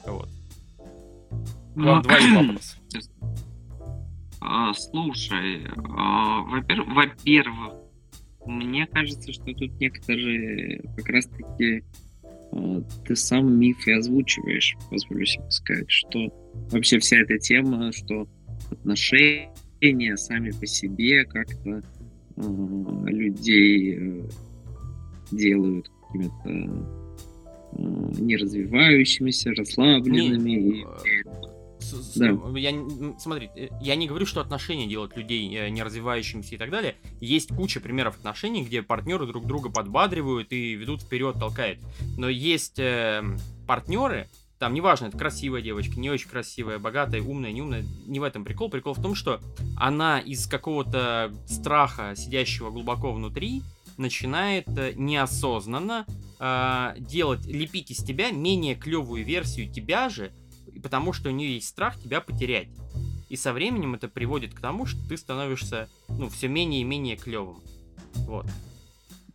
Speaker 2: Вот. Вам ну, двоим вопрос. <clears throat>
Speaker 1: А, слушай, а, во-первых, во-первых, мне кажется, что тут некоторые как раз-таки а, ты сам миф и озвучиваешь, позволю себе сказать, что вообще вся эта тема, что отношения сами по себе как-то людей э, делают какими-то э, неразвивающимися, расслабленными. Не, и...
Speaker 2: Да. Я, смотри, я не говорю, что отношения делают людей не развивающимися и так далее. Есть куча примеров отношений, где партнеры друг друга подбадривают и ведут вперед, толкают. Но есть э, партнеры, там, неважно, это красивая девочка, не очень красивая, богатая, умная, не умная, не в этом прикол. Прикол в том, что она из какого-то страха, сидящего глубоко внутри, начинает э, неосознанно э, делать, лепить из тебя менее клевую версию тебя же, потому что у нее есть страх тебя потерять. И со временем это приводит к тому, что ты становишься, ну, все менее и менее клевым. Вот.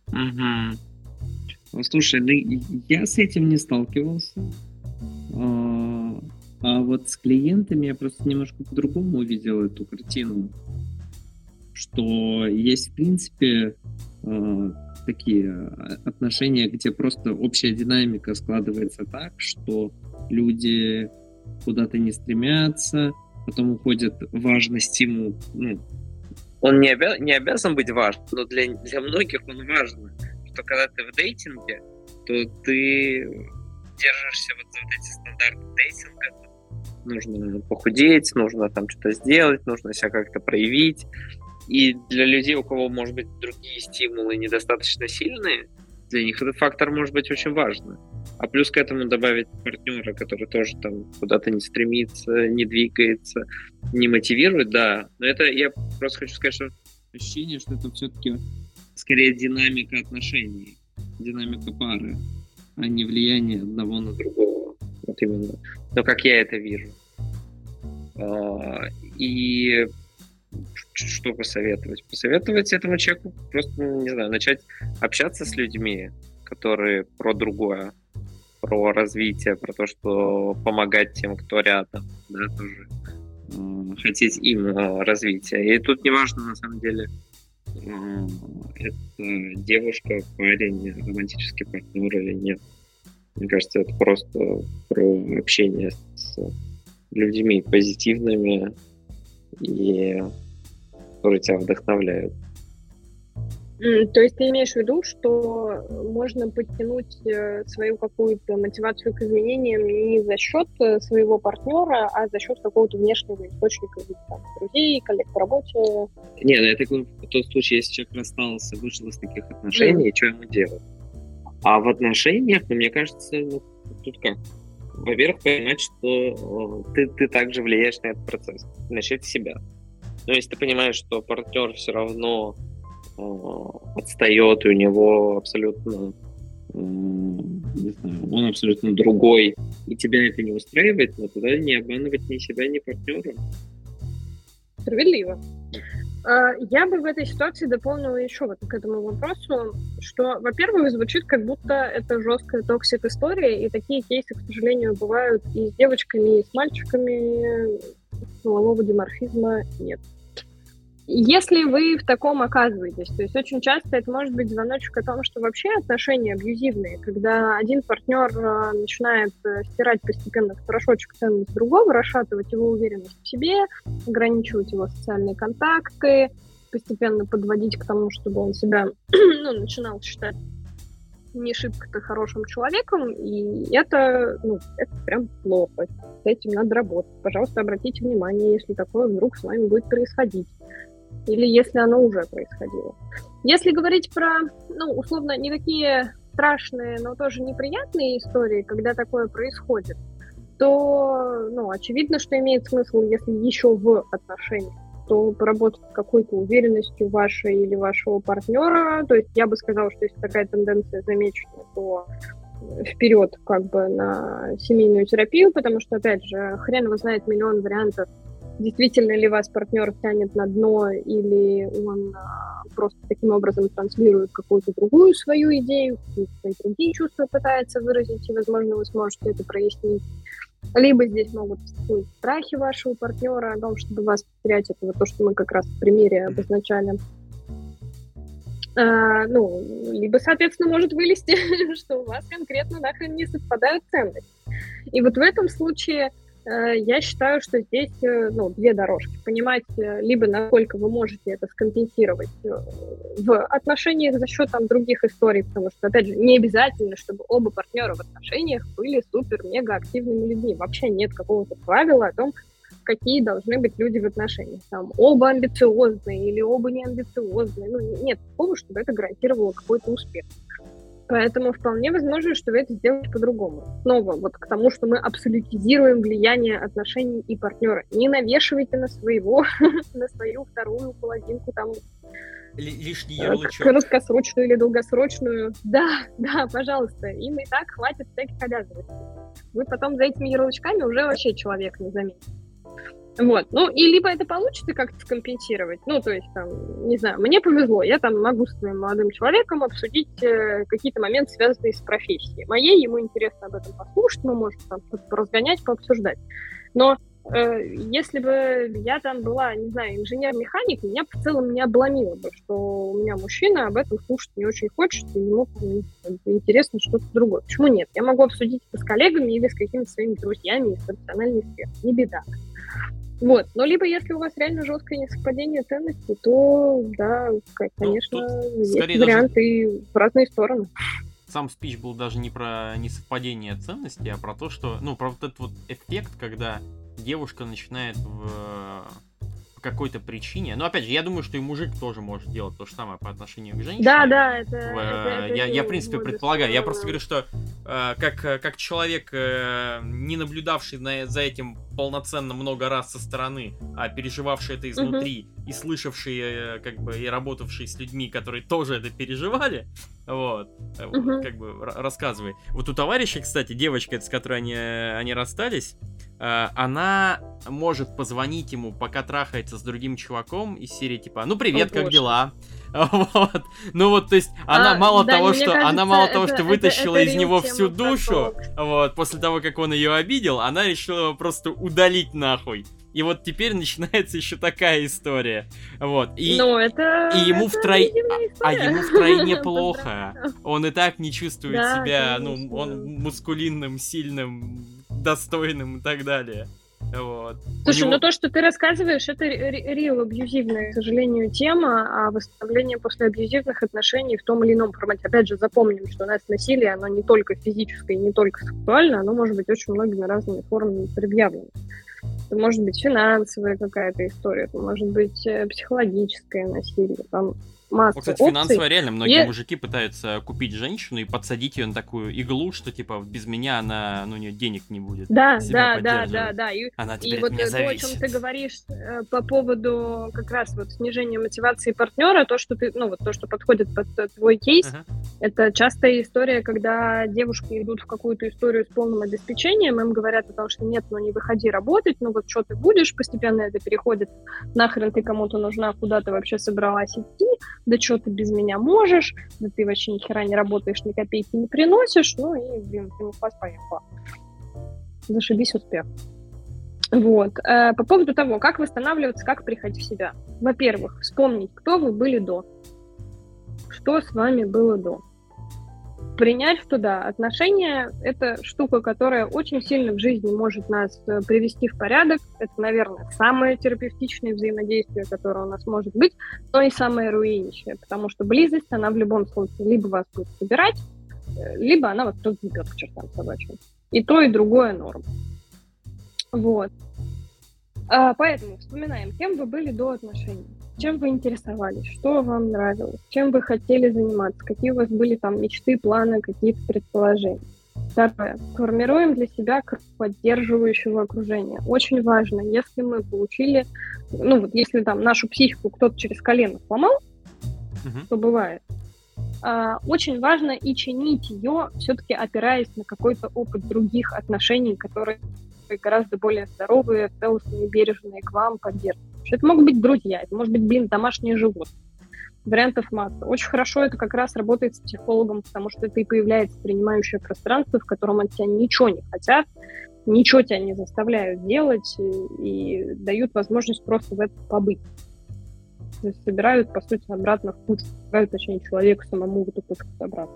Speaker 1: Угу. Слушай, ну я с этим не сталкивался. А, а вот с клиентами я просто немножко по-другому увидел эту картину, что есть, в принципе, а, такие отношения, где просто общая динамика складывается так, что люди куда-то не стремятся, потом уходит важный стимул. Ну, он не, обя- не обязан быть важным, но для, для многих он важен. Что когда ты в дейтинге, то ты держишься вот вот эти стандарты дейтинга, нужно похудеть, нужно там что-то сделать, нужно себя как-то проявить. И для людей, у кого, может быть, другие стимулы недостаточно сильные, для них этот фактор может быть очень важным. А плюс к этому добавить партнера, который тоже там куда-то не стремится, не двигается, не мотивирует, да. Но это я просто хочу сказать, что ощущение, что это все-таки скорее динамика отношений, динамика пары а не влияние одного на другого. Вот именно. Но как я это вижу. А, и что посоветовать? Посоветовать этому человеку просто, не знаю, начать общаться с людьми, которые про другое, про развитие, про то, что помогать тем, кто рядом, да, тоже хотеть им развития. И тут неважно, на самом деле, это девушка, парень, романтический партнер или нет. Мне кажется, это просто про общение с людьми позитивными и которые тебя вдохновляют.
Speaker 3: То есть ты имеешь в виду, что можно подтянуть э, свою какую-то мотивацию к изменениям не за счет э, своего партнера, а за счет какого-то внешнего источника, там, друзей, коллег по работе?
Speaker 1: Не, ну это в тот случай, если человек расстался, вышел из таких отношений, mm. что ему делать? А в отношениях, ну, мне кажется, ну, тут как? Во-первых, понимать, что э, ты, ты также влияешь на этот процесс. Начать с себя. Но если ты понимаешь, что партнер все равно отстает, и у него абсолютно э, не знаю, он абсолютно другой, и тебя это не устраивает, но тогда не обманывать ни себя, ни партнера.
Speaker 3: Справедливо. А, я бы в этой ситуации дополнила еще вот к этому вопросу, что, во-первых, звучит как будто это жесткая toxic история, и такие кейсы, к сожалению, бывают и с девочками, и с мальчиками. Полового диморфизма нет. Если вы в таком оказываетесь, то есть очень часто это может быть звоночек о том, что вообще отношения абьюзивные, когда один партнер э, начинает э, стирать постепенно в порошочек ценность другого, расшатывать его уверенность в себе, ограничивать его социальные контакты, постепенно подводить к тому, чтобы он себя <clears throat> ну, начинал считать не шибко-то хорошим человеком, и это, ну, это прям плохо. С этим надо работать. Пожалуйста, обратите внимание, если такое вдруг с вами будет происходить. Или если оно уже происходило. Если говорить про, ну, условно, не такие страшные, но тоже неприятные истории, когда такое происходит, то, ну, очевидно, что имеет смысл, если еще в отношениях то поработать с какой-то уверенностью вашей или вашего партнера. То есть я бы сказала, что если такая тенденция замечена, то вперед как бы на семейную терапию, потому что, опять же, хрен его знает миллион вариантов, действительно ли вас партнер тянет на дно, или он а, просто таким образом транслирует какую-то другую свою идею, какие-то другие чувства пытается выразить, и, возможно, вы сможете это прояснить. Либо здесь могут быть страхи вашего партнера о том, чтобы вас потерять. Это вот то, что мы как раз в примере обозначали. А, ну, либо, соответственно, может вылезти, <laughs> что у вас конкретно нахрен не совпадают ценности. И вот в этом случае я считаю, что здесь э, ну, две дорожки. Понимать, э, либо насколько вы можете это скомпенсировать в отношениях за счет там, других историй, потому что, опять же, не обязательно, чтобы оба партнера в отношениях были супер-мега активными людьми. Вообще нет какого-то правила о том, какие должны быть люди в отношениях. Там, оба амбициозные или оба не амбициозные. Ну, нет такого, чтобы это гарантировало какой-то успех. Поэтому вполне возможно, что вы это сделаете по-другому. Снова вот к тому, что мы абсолютизируем влияние отношений и партнера. Не навешивайте на своего, <laughs> на свою вторую половинку там
Speaker 2: лишний э, ярлычок.
Speaker 3: Краткосрочную или долгосрочную. Да, <laughs> да, пожалуйста. Им и так хватит всяких обязанностей. Вы потом за этими ярлычками уже вообще человек не заметите. Вот. Ну, и либо это получится как-то скомпенсировать, ну, то есть, там, не знаю, мне повезло, я там могу с своим молодым человеком обсудить э, какие-то моменты, связанные с профессией. Моей, ему интересно об этом послушать, мы можем там что-то разгонять, пообсуждать. Но э, если бы я там была, не знаю, инженер-механик, меня в целом не обломило бы, что у меня мужчина об этом слушать не очень хочет, и ему интересно что-то другое. Почему нет? Я могу обсудить это с коллегами или с какими-то своими друзьями из профессиональной сферы. Не беда. Вот. Но либо если у вас реально жесткое несовпадение ценностей, то да, конечно, ну, есть варианты даже... в разные стороны.
Speaker 2: Сам спич был даже не про несовпадение ценностей, а про то, что, ну, про вот этот вот эффект, когда девушка начинает в по какой-то причине. Но опять же, я думаю, что и мужик тоже может делать то же самое по отношению к женщине.
Speaker 3: Да, да, это.
Speaker 2: В, это, это я, я, в принципе, предполагаю. Я просто говорю, что э, как, как человек, э, не наблюдавший на, за этим полноценно много раз со стороны, а переживавший это изнутри угу. И слышавший, э, как бы, и работавший с людьми, которые тоже это переживали, вот, угу. как бы рассказывай. Вот у товарища, кстати, девочка, с которой они, они расстались, Э, она может позвонить ему, пока трахается с другим чуваком из серии типа, ну привет, О, как боже. дела? <laughs> Вот. Ну вот, то есть, она а, мало да, того, что кажется, она мало это, того, что вытащила это, это из него всю душу, вот, после того, как он ее обидел, она решила его просто удалить нахуй. И вот теперь <laughs> начинается еще такая история. Вот. И,
Speaker 3: ну, это,
Speaker 2: и ему втрой... а, а ему втройне <laughs> плохо. Он и так не чувствует да, себя, ну, он мускулинным, сильным, достойным и так далее. Вот.
Speaker 3: Слушай, него... ну то, что ты рассказываешь, это реал абьюзивная, к сожалению, тема, а восстановление после абьюзивных отношений в том или ином формате. Опять же, запомним, что у нас насилие, оно не только физическое, не только сексуальное, оно может быть очень многими разными формами предъявлено. Это может быть финансовая какая-то история, это может быть э, психологическое насилие, там массу
Speaker 2: ну, Кстати, опций. финансово реально многие и... мужики пытаются купить женщину и подсадить ее на такую иглу, что типа без меня она, ну, у нее денег не будет.
Speaker 3: Да, да, да, да, да. И,
Speaker 2: она
Speaker 3: и вот то, о чем ты говоришь э, по поводу как раз вот снижения мотивации партнера, то, что ты, ну, вот то, что подходит под твой кейс, uh-huh. это частая история, когда девушки идут в какую-то историю с полным обеспечением, им говорят о том, что нет, ну не выходи работать, ну вот что ты будешь, постепенно это переходит, нахрен ты кому-то нужна, куда ты вообще собралась идти, да что ты без меня можешь, да ты вообще ни хера не работаешь, ни копейки не приносишь, ну и, блин, ты пас поехала. Зашибись успех. Вот. Э, по поводу того, как восстанавливаться, как приходить в себя. Во-первых, вспомнить, кто вы были до. Что с вами было до. Принять, что да, отношения — это штука, которая очень сильно в жизни может нас э, привести в порядок. Это, наверное, самое терапевтичное взаимодействие, которое у нас может быть, но и самое руинищее, потому что близость, она в любом случае либо вас будет собирать, э, либо она вас разъебет к чертам собачьим. И то, и другое норм. Вот. А, поэтому вспоминаем, кем вы были до отношений, чем вы интересовались, что вам нравилось, чем вы хотели заниматься, какие у вас были там мечты, планы, какие-то предположения. Второе. Формируем для себя поддерживающего окружения. Очень важно, если мы получили, ну вот если там нашу психику кто-то через колено сломал, uh-huh. что бывает, а, очень важно и чинить ее, все-таки опираясь на какой-то опыт других отношений, которые гораздо более здоровые, целостные, бережные к вам, поддерживающие. Это могут быть друзья, это может быть, блин, домашние животные. Вариантов масса. Очень хорошо это как раз работает с психологом, потому что это и появляется принимающее пространство, в котором от тебя ничего не хотят, ничего тебя не заставляют делать и, и дают возможность просто в этом побыть. То есть собирают, по сути, обратно в кучу, собирают, точнее, человеку самому в эту кучу собраться.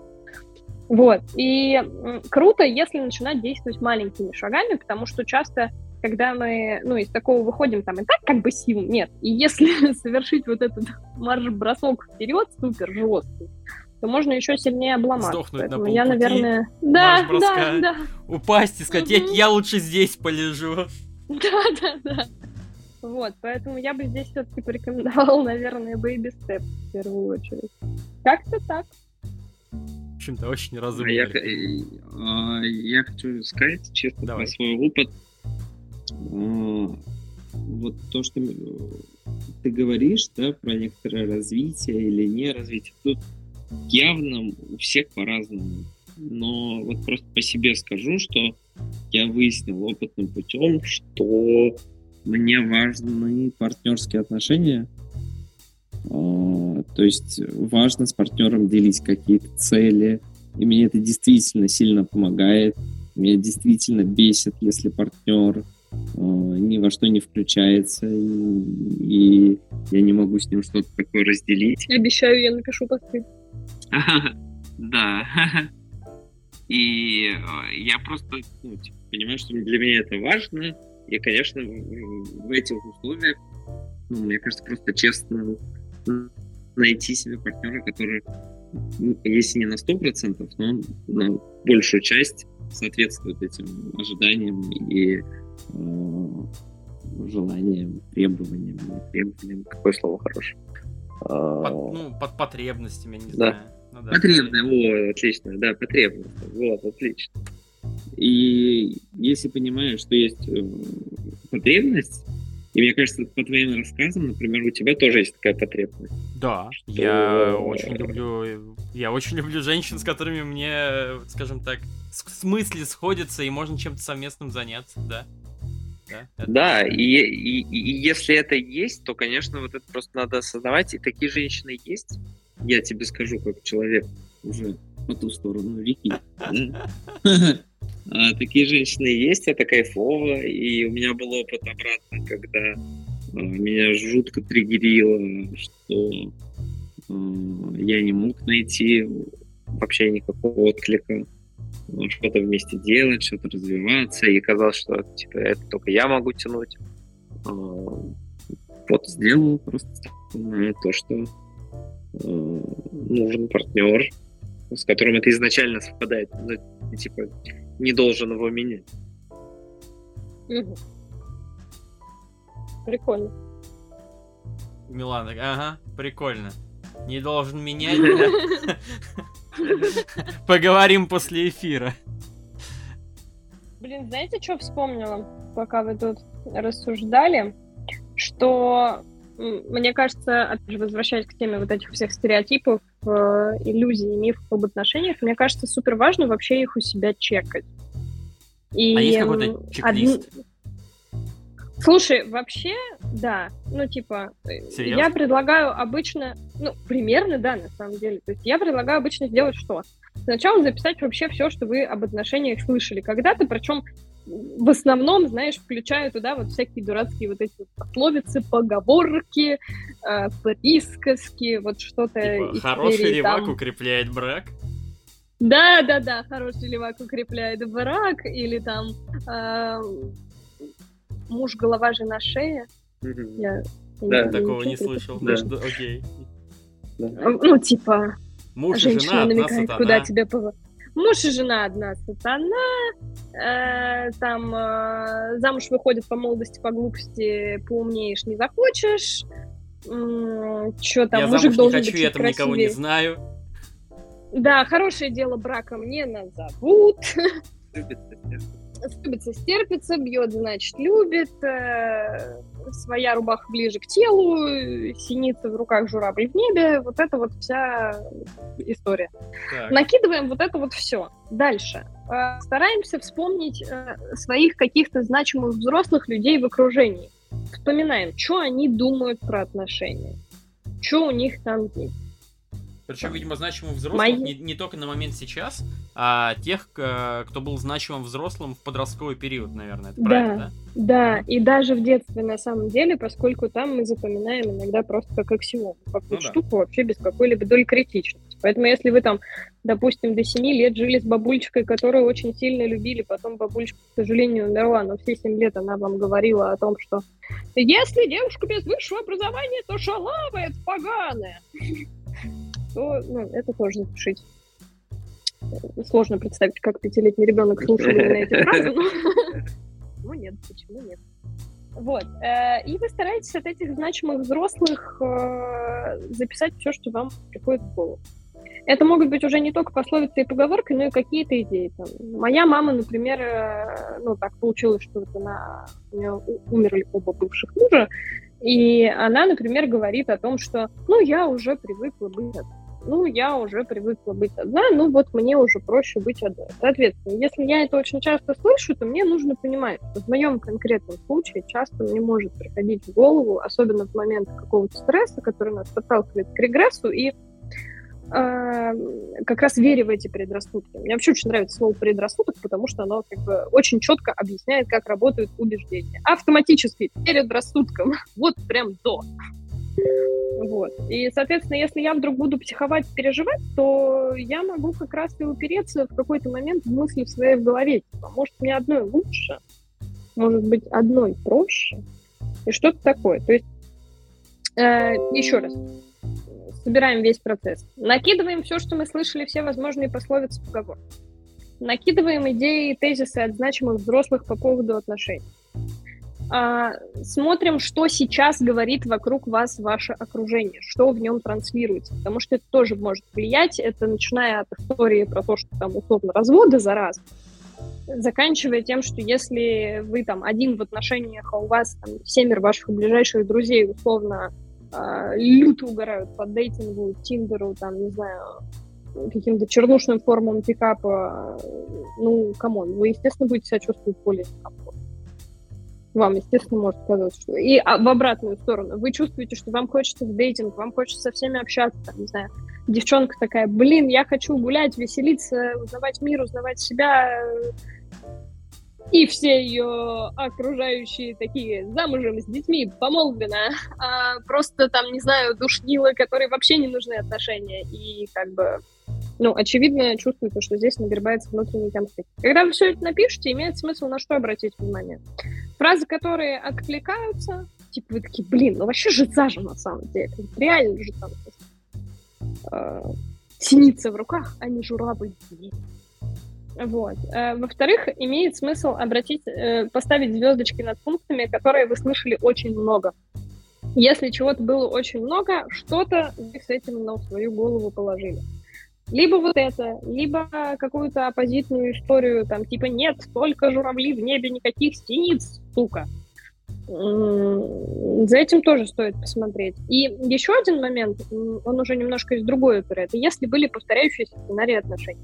Speaker 3: Вот. И круто, если начинать действовать маленькими шагами, потому что часто, когда мы, ну, из такого выходим, там, и так как бы сил нет, и если <laughs> совершить вот этот марш-бросок вперед супер жесткий, то можно еще сильнее обломаться.
Speaker 2: Сдохнуть
Speaker 3: Поэтому
Speaker 2: на
Speaker 3: я, наверное... Да, да, да.
Speaker 2: Упасть и сказать, я, я лучше здесь полежу. <laughs>
Speaker 3: Да, да, да. Вот, поэтому я бы здесь все-таки порекомендовала, <laughs> наверное, Baby Step в первую очередь. Как-то так
Speaker 2: общем-то, очень разумно. А я,
Speaker 1: а, я хочу сказать, честно, Давай. про свой опыт. Вот то, что ты говоришь, да, про некоторое развитие или не развитие, тут явно у всех по-разному. Но вот просто по себе скажу, что я выяснил опытным путем, что мне важны партнерские отношения, а, то есть важно с партнером делить какие-то цели, и мне это действительно сильно помогает. Меня действительно бесит, если партнер ни во что не включается, и, и я не могу с ним что-то такое разделить.
Speaker 3: Обещаю, я напишу посты. <laughs>
Speaker 1: Да. <laughs> И я просто ну, типа, понимаю, что для меня это важно. И, конечно, в этих условиях, ну, мне кажется, просто честно найти себе партнера, который, ну, если не на 100%, но на большую часть соответствует этим ожиданиям и э, желаниям, требованиям, требованиям, какое слово хорошее?
Speaker 2: Под, ну, под потребностями, не
Speaker 1: да. знаю. Ну, да. Потребное, о, отлично, да, потребность, вот, отлично. И если понимаешь, что есть э, потребность, и мне кажется, по твоим рассказам, например, у тебя тоже есть такая потребность.
Speaker 2: Да, что... я очень люблю, я очень люблю женщин, с которыми мне, скажем так, с мысли сходятся и можно чем-то совместным заняться, да.
Speaker 1: Да, это... да и, и, и если это есть, то, конечно, вот это просто надо осознавать, и такие женщины есть. Я тебе скажу, как человек уже по ту сторону реки. <laughs> А, такие женщины есть, это кайфово, и у меня был опыт обратно, когда а, меня жутко триггерило, что а, я не мог найти вообще никакого отклика, что-то вместе делать, что-то развиваться, и казалось, что типа, это только я могу тянуть. Вот сделал просто то, что нужен партнер, с которым это изначально совпадает. Ну, типа, не должен его менять.
Speaker 3: Угу. Прикольно.
Speaker 2: Милана, ага, прикольно. Не должен менять. <laughs> Поговорим после эфира.
Speaker 3: Блин, знаете, что вспомнила, пока вы тут рассуждали? Что, мне кажется, опять же, возвращаясь к теме вот этих всех стереотипов, э, иллюзий, мифов об отношениях, мне кажется, супер важно вообще их у себя чекать.
Speaker 2: И, а есть какой-то чек-лист? Од...
Speaker 3: Слушай, вообще, да. Ну, типа, Серьезно? я предлагаю обычно, ну, примерно, да, на самом деле. То есть я предлагаю обычно сделать что? Сначала записать вообще все, что вы об отношениях слышали когда-то, причем в основном, знаешь, включаю туда вот всякие дурацкие вот эти вот пословицы, поговорки, э, присказки, вот что-то
Speaker 2: типа, Хороший левак там... укрепляет брак?
Speaker 3: Да, да, да, хороший левак укрепляет брак, или там э, муж голова, жена шея.
Speaker 2: Я, да, я такого не, слышал. Да. Даже, окей.
Speaker 3: Да. Ну, типа,
Speaker 2: Муж женщина и жена намекает,
Speaker 3: куда тебе поворот. Муж и жена одна сатана, э, там э, замуж выходит по молодости, по глупости, поумнеешь, не захочешь. Э, что там,
Speaker 2: я
Speaker 3: мужик
Speaker 2: замуж
Speaker 3: должен
Speaker 2: не хочу, я там никого не знаю.
Speaker 3: Да, хорошее дело брака мне назовут. Любится, стерпится, бьет, значит, любит. Э, своя рубаха ближе к телу, синица в руках, журавль в небе. Вот это вот вся история. Так. Накидываем вот это вот все. Дальше. Э, стараемся вспомнить э, своих каких-то значимых взрослых людей в окружении. Вспоминаем, что они думают про отношения. Что у них там есть
Speaker 2: причем, видимо, значимым взрослым Мои... не, не только на момент сейчас, а тех, кто был значимым взрослым в подростковый период, наверное. Это
Speaker 3: да, правильно, да? Да, и даже в детстве на самом деле, поскольку там мы запоминаем иногда просто как аксиому, как ну, штуку да. вообще без какой-либо доли критичности. Поэтому если вы там, допустим, до 7 лет жили с бабульчикой, которую очень сильно любили, потом бабульчика, к сожалению, умерла, но все 7 лет она вам говорила о том, что если девушка без высшего образования, то шалава, это поганая то ну, это тоже запишите. Сложно представить, как пятилетний ребенок слушал именно эти фразы, но... <laughs> Ну нет, почему нет? Вот. Э, и вы стараетесь от этих значимых взрослых э, записать все, что вам приходит в голову. Это могут быть уже не только пословицы и поговорки, но и какие-то идеи. Там. Моя мама, например, э, ну так получилось, что вот она, у нее умерли оба бывших мужа, и она, например, говорит о том, что, ну, я уже привыкла быть ну, я уже привыкла быть одна, ну, вот мне уже проще быть одной. Соответственно, если я это очень часто слышу, то мне нужно понимать, что в моем конкретном случае часто мне может приходить в голову, особенно в момент какого-то стресса, который нас подталкивает к регрессу, и э, как раз вере в эти предрассудки. Мне вообще очень нравится слово предрассудок, потому что оно как бы очень четко объясняет, как работают убеждения. Автоматически перед рассудком, <laughs> вот прям до. Вот. И, соответственно, если я вдруг буду психовать, переживать, то я могу как раз и упереться в какой-то момент в мысли в своей голове. Типа, может, мне одной лучше, может быть, одной проще, и что-то такое. То есть, э, еще раз, собираем весь процесс. Накидываем все, что мы слышали, все возможные пословицы, поговорки. Накидываем идеи, тезисы от значимых взрослых по поводу отношений смотрим, что сейчас говорит вокруг вас ваше окружение, что в нем транслируется, потому что это тоже может влиять. Это начиная от истории про то, что там условно разводы за раз, заканчивая тем, что если вы там один в отношениях, а у вас там семеро ваших ближайших друзей условно э, люто угорают по дейтингу, тиндеру, там, не знаю, каким-то чернушным формам пикапа, ну, come on, вы, естественно, будете себя чувствовать более комфортно вам, естественно, может казаться, что... И а, в обратную сторону. Вы чувствуете, что вам хочется в дейтинг, вам хочется со всеми общаться, там, не знаю, девчонка такая, блин, я хочу гулять, веселиться, узнавать мир, узнавать себя, и все ее окружающие такие замужем с детьми, помолвлена, а просто там, не знаю, душнилы, которые вообще не нужны отношения, и как бы ну, очевидно, чувствуется, что здесь нагребается внутренний конфликт. Когда вы все это напишете, имеет смысл на что обратить внимание. Фразы, которые откликаются, типа вы такие, блин, ну вообще же зажим на самом деле. Реально же там э, синица в руках, а не журавль вот. Э, во-вторых, имеет смысл обратить, э, поставить звездочки над пунктами, которые вы слышали очень много. Если чего-то было очень много, что-то вы с этим на свою голову положили. Либо вот это, либо какую-то оппозитную историю, там, типа, нет, только журавли в небе, никаких синиц, сука. За этим тоже стоит посмотреть. И еще один момент, он уже немножко из другой оперы, это если были повторяющиеся сценарии отношений.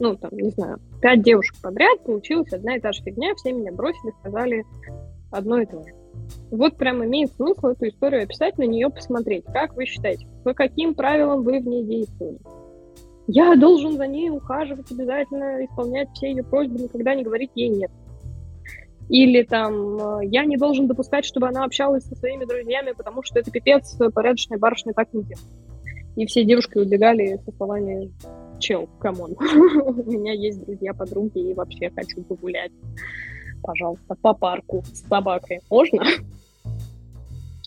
Speaker 3: Ну, там, не знаю, пять девушек подряд, получилась одна и та же фигня, все меня бросили, сказали одно и то же. Вот прям имеет смысл эту историю описать, на нее посмотреть. Как вы считаете, по каким правилам вы в ней действовали? Я должен за ней ухаживать обязательно, исполнять все ее просьбы, никогда не говорить ей нет. Или там э, я не должен допускать, чтобы она общалась со своими друзьями, потому что это пипец, порядочная барышня так не делает. И все девушки убегали со словами «Чел, come on, <laughs> у меня есть друзья-подруги и вообще хочу погулять. Пожалуйста, по парку с собакой. Можно?»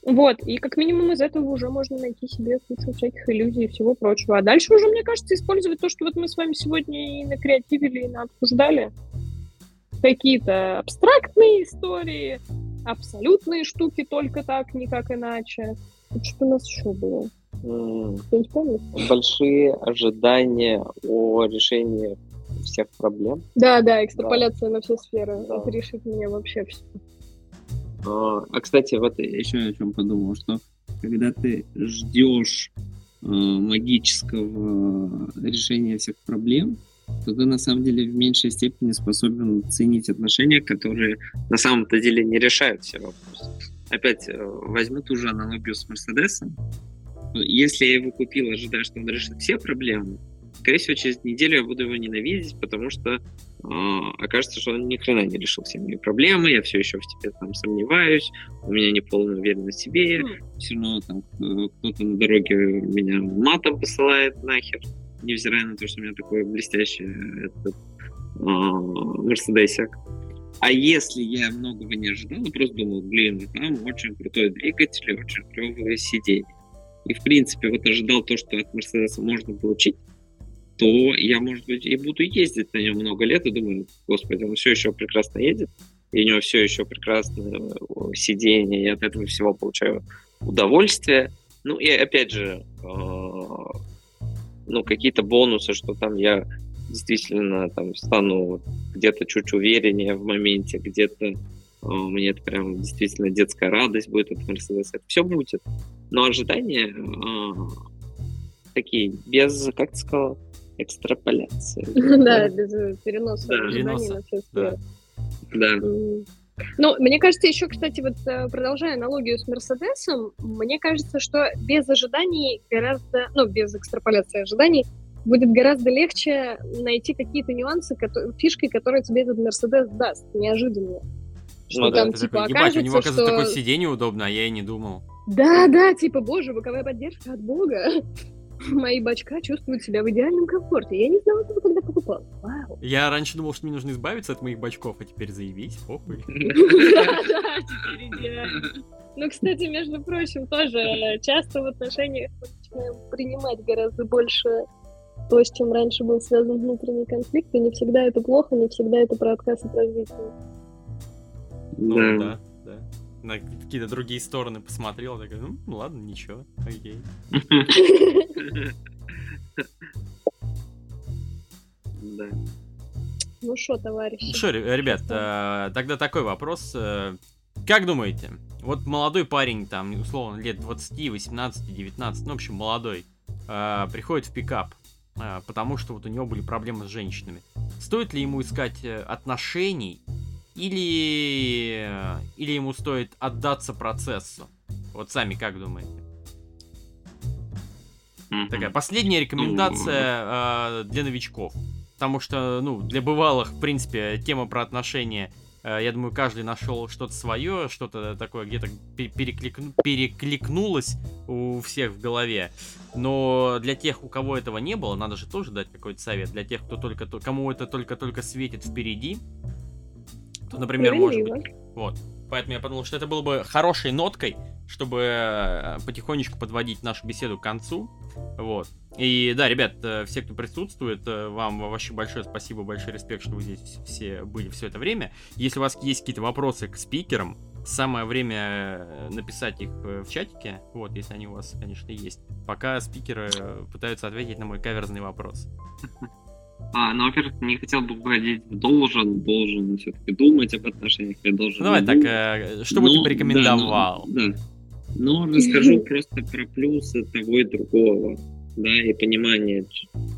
Speaker 3: Вот, и как минимум из этого уже можно найти себе кучу всяких иллюзий и всего прочего. А дальше уже, мне кажется, использовать то, что вот мы с вами сегодня и накреативили, и обсуждали. Какие-то абстрактные истории, абсолютные штуки только так, никак иначе. Что у нас еще было?
Speaker 4: Помнит? Большие ожидания о решении всех проблем.
Speaker 3: Да, да, экстраполяция да. на все сферы. Да. Это решит мне вообще все.
Speaker 1: А, а, кстати, вот еще о чем подумал, что когда ты ждешь э, магического решения всех проблем, то ты на самом деле в меньшей степени способен ценить отношения, которые на самом-то деле не решают все вопросы. Опять э, возьму ту же аналогию с Мерседесом. Если я его купил, ожидая, что он решит все проблемы, скорее всего, через неделю я буду его ненавидеть, потому что а, окажется, что он ни хрена не решил все мои проблемы, я все еще в тебе там сомневаюсь, у меня не полная уверенность в себе, mm. все равно там кто-то на дороге меня матом посылает нахер, невзирая на то, что у меня такой блестящий этот а, мерседесик. А если я многого не ожидал, просто думал, блин, там очень крутой двигатель, очень клевое сиденье. И, в принципе, вот ожидал то, что от Мерседеса можно получить, то я, может быть, и буду ездить на нем много лет и думаю, господи, он все еще прекрасно едет, и у него все еще прекрасное сиденье, и от этого всего получаю удовольствие. Ну и опять же, э, ну какие-то бонусы, что там я действительно там стану где-то чуть увереннее в моменте, где-то э, мне это прям действительно детская радость будет от Мерседеса. Это все будет. Но ожидания э, такие, без, как ты сказал, экстраполяции. <laughs>
Speaker 3: Да, без переноса ожиданий на все сферы.
Speaker 1: Да.
Speaker 3: Ну, мне кажется, еще, кстати, вот э, продолжая аналогию с Мерседесом, мне кажется, что без ожиданий гораздо, ну, без экстраполяции ожиданий, будет гораздо легче найти какие-то нюансы, которые, фишки, которые тебе этот Мерседес даст, неожиданно.
Speaker 2: Что ну, там, да, типа, такой, окажется, у него, оказывается, что... такое сиденье удобно, а я и не думал.
Speaker 3: Да, да, типа, боже, боковая поддержка от бога. <laughs> мои бачка чувствуют себя в идеальном комфорте. Я не знала этого, когда покупал. Вау.
Speaker 2: Я раньше думал, что мне нужно избавиться от моих бачков, а теперь заявить, похуй. <laughs>
Speaker 3: Да, теперь идеально. Ну, кстати, между прочим, тоже часто в отношениях мы начинаем принимать гораздо больше то, с чем раньше был связан внутренний конфликт, и не всегда это плохо, не всегда это про отказ от развития.
Speaker 2: Ну, да на какие-то другие стороны посмотрел, такой, ну, ну ладно, ничего, окей.
Speaker 3: Да. Ну что, товарищи? Ну
Speaker 2: что, ребят, э, тогда такой вопрос. Э, как думаете, вот молодой парень, там, условно, лет 20, 18, 19, ну, в общем, молодой, э, приходит в пикап, потому что вот у него были проблемы с женщинами. Стоит ли ему искать отношений или, или ему стоит отдаться процессу? Вот сами как думаете? Такая последняя рекомендация э, для новичков. Потому что, ну, для бывалых, в принципе, тема про отношения, э, я думаю, каждый нашел что-то свое, что-то такое где-то перекликну, перекликнулось у всех в голове. Но для тех, у кого этого не было, надо же тоже дать какой-то совет. Для тех, кто только, кому это только-только светит впереди, например, может быть. Вот. Поэтому я подумал, что это было бы хорошей ноткой, чтобы э, потихонечку подводить нашу беседу к концу. Вот. И да, ребят, э, все, кто присутствует, э, вам вообще большое спасибо, большой респект, что вы здесь все были все это время. Если у вас есть какие-то вопросы к спикерам, самое время написать их в чатике, вот, если они у вас, конечно, есть, пока спикеры пытаются ответить на мой каверзный вопрос.
Speaker 1: А, ну, во-первых, не хотел бы вводить в должен, должен все-таки думать об отношениях, я должен...
Speaker 2: Ну, давай так, э, что бы ты порекомендовал?
Speaker 1: Да, ну, да. Но расскажу просто про плюсы того и другого, да, и понимание,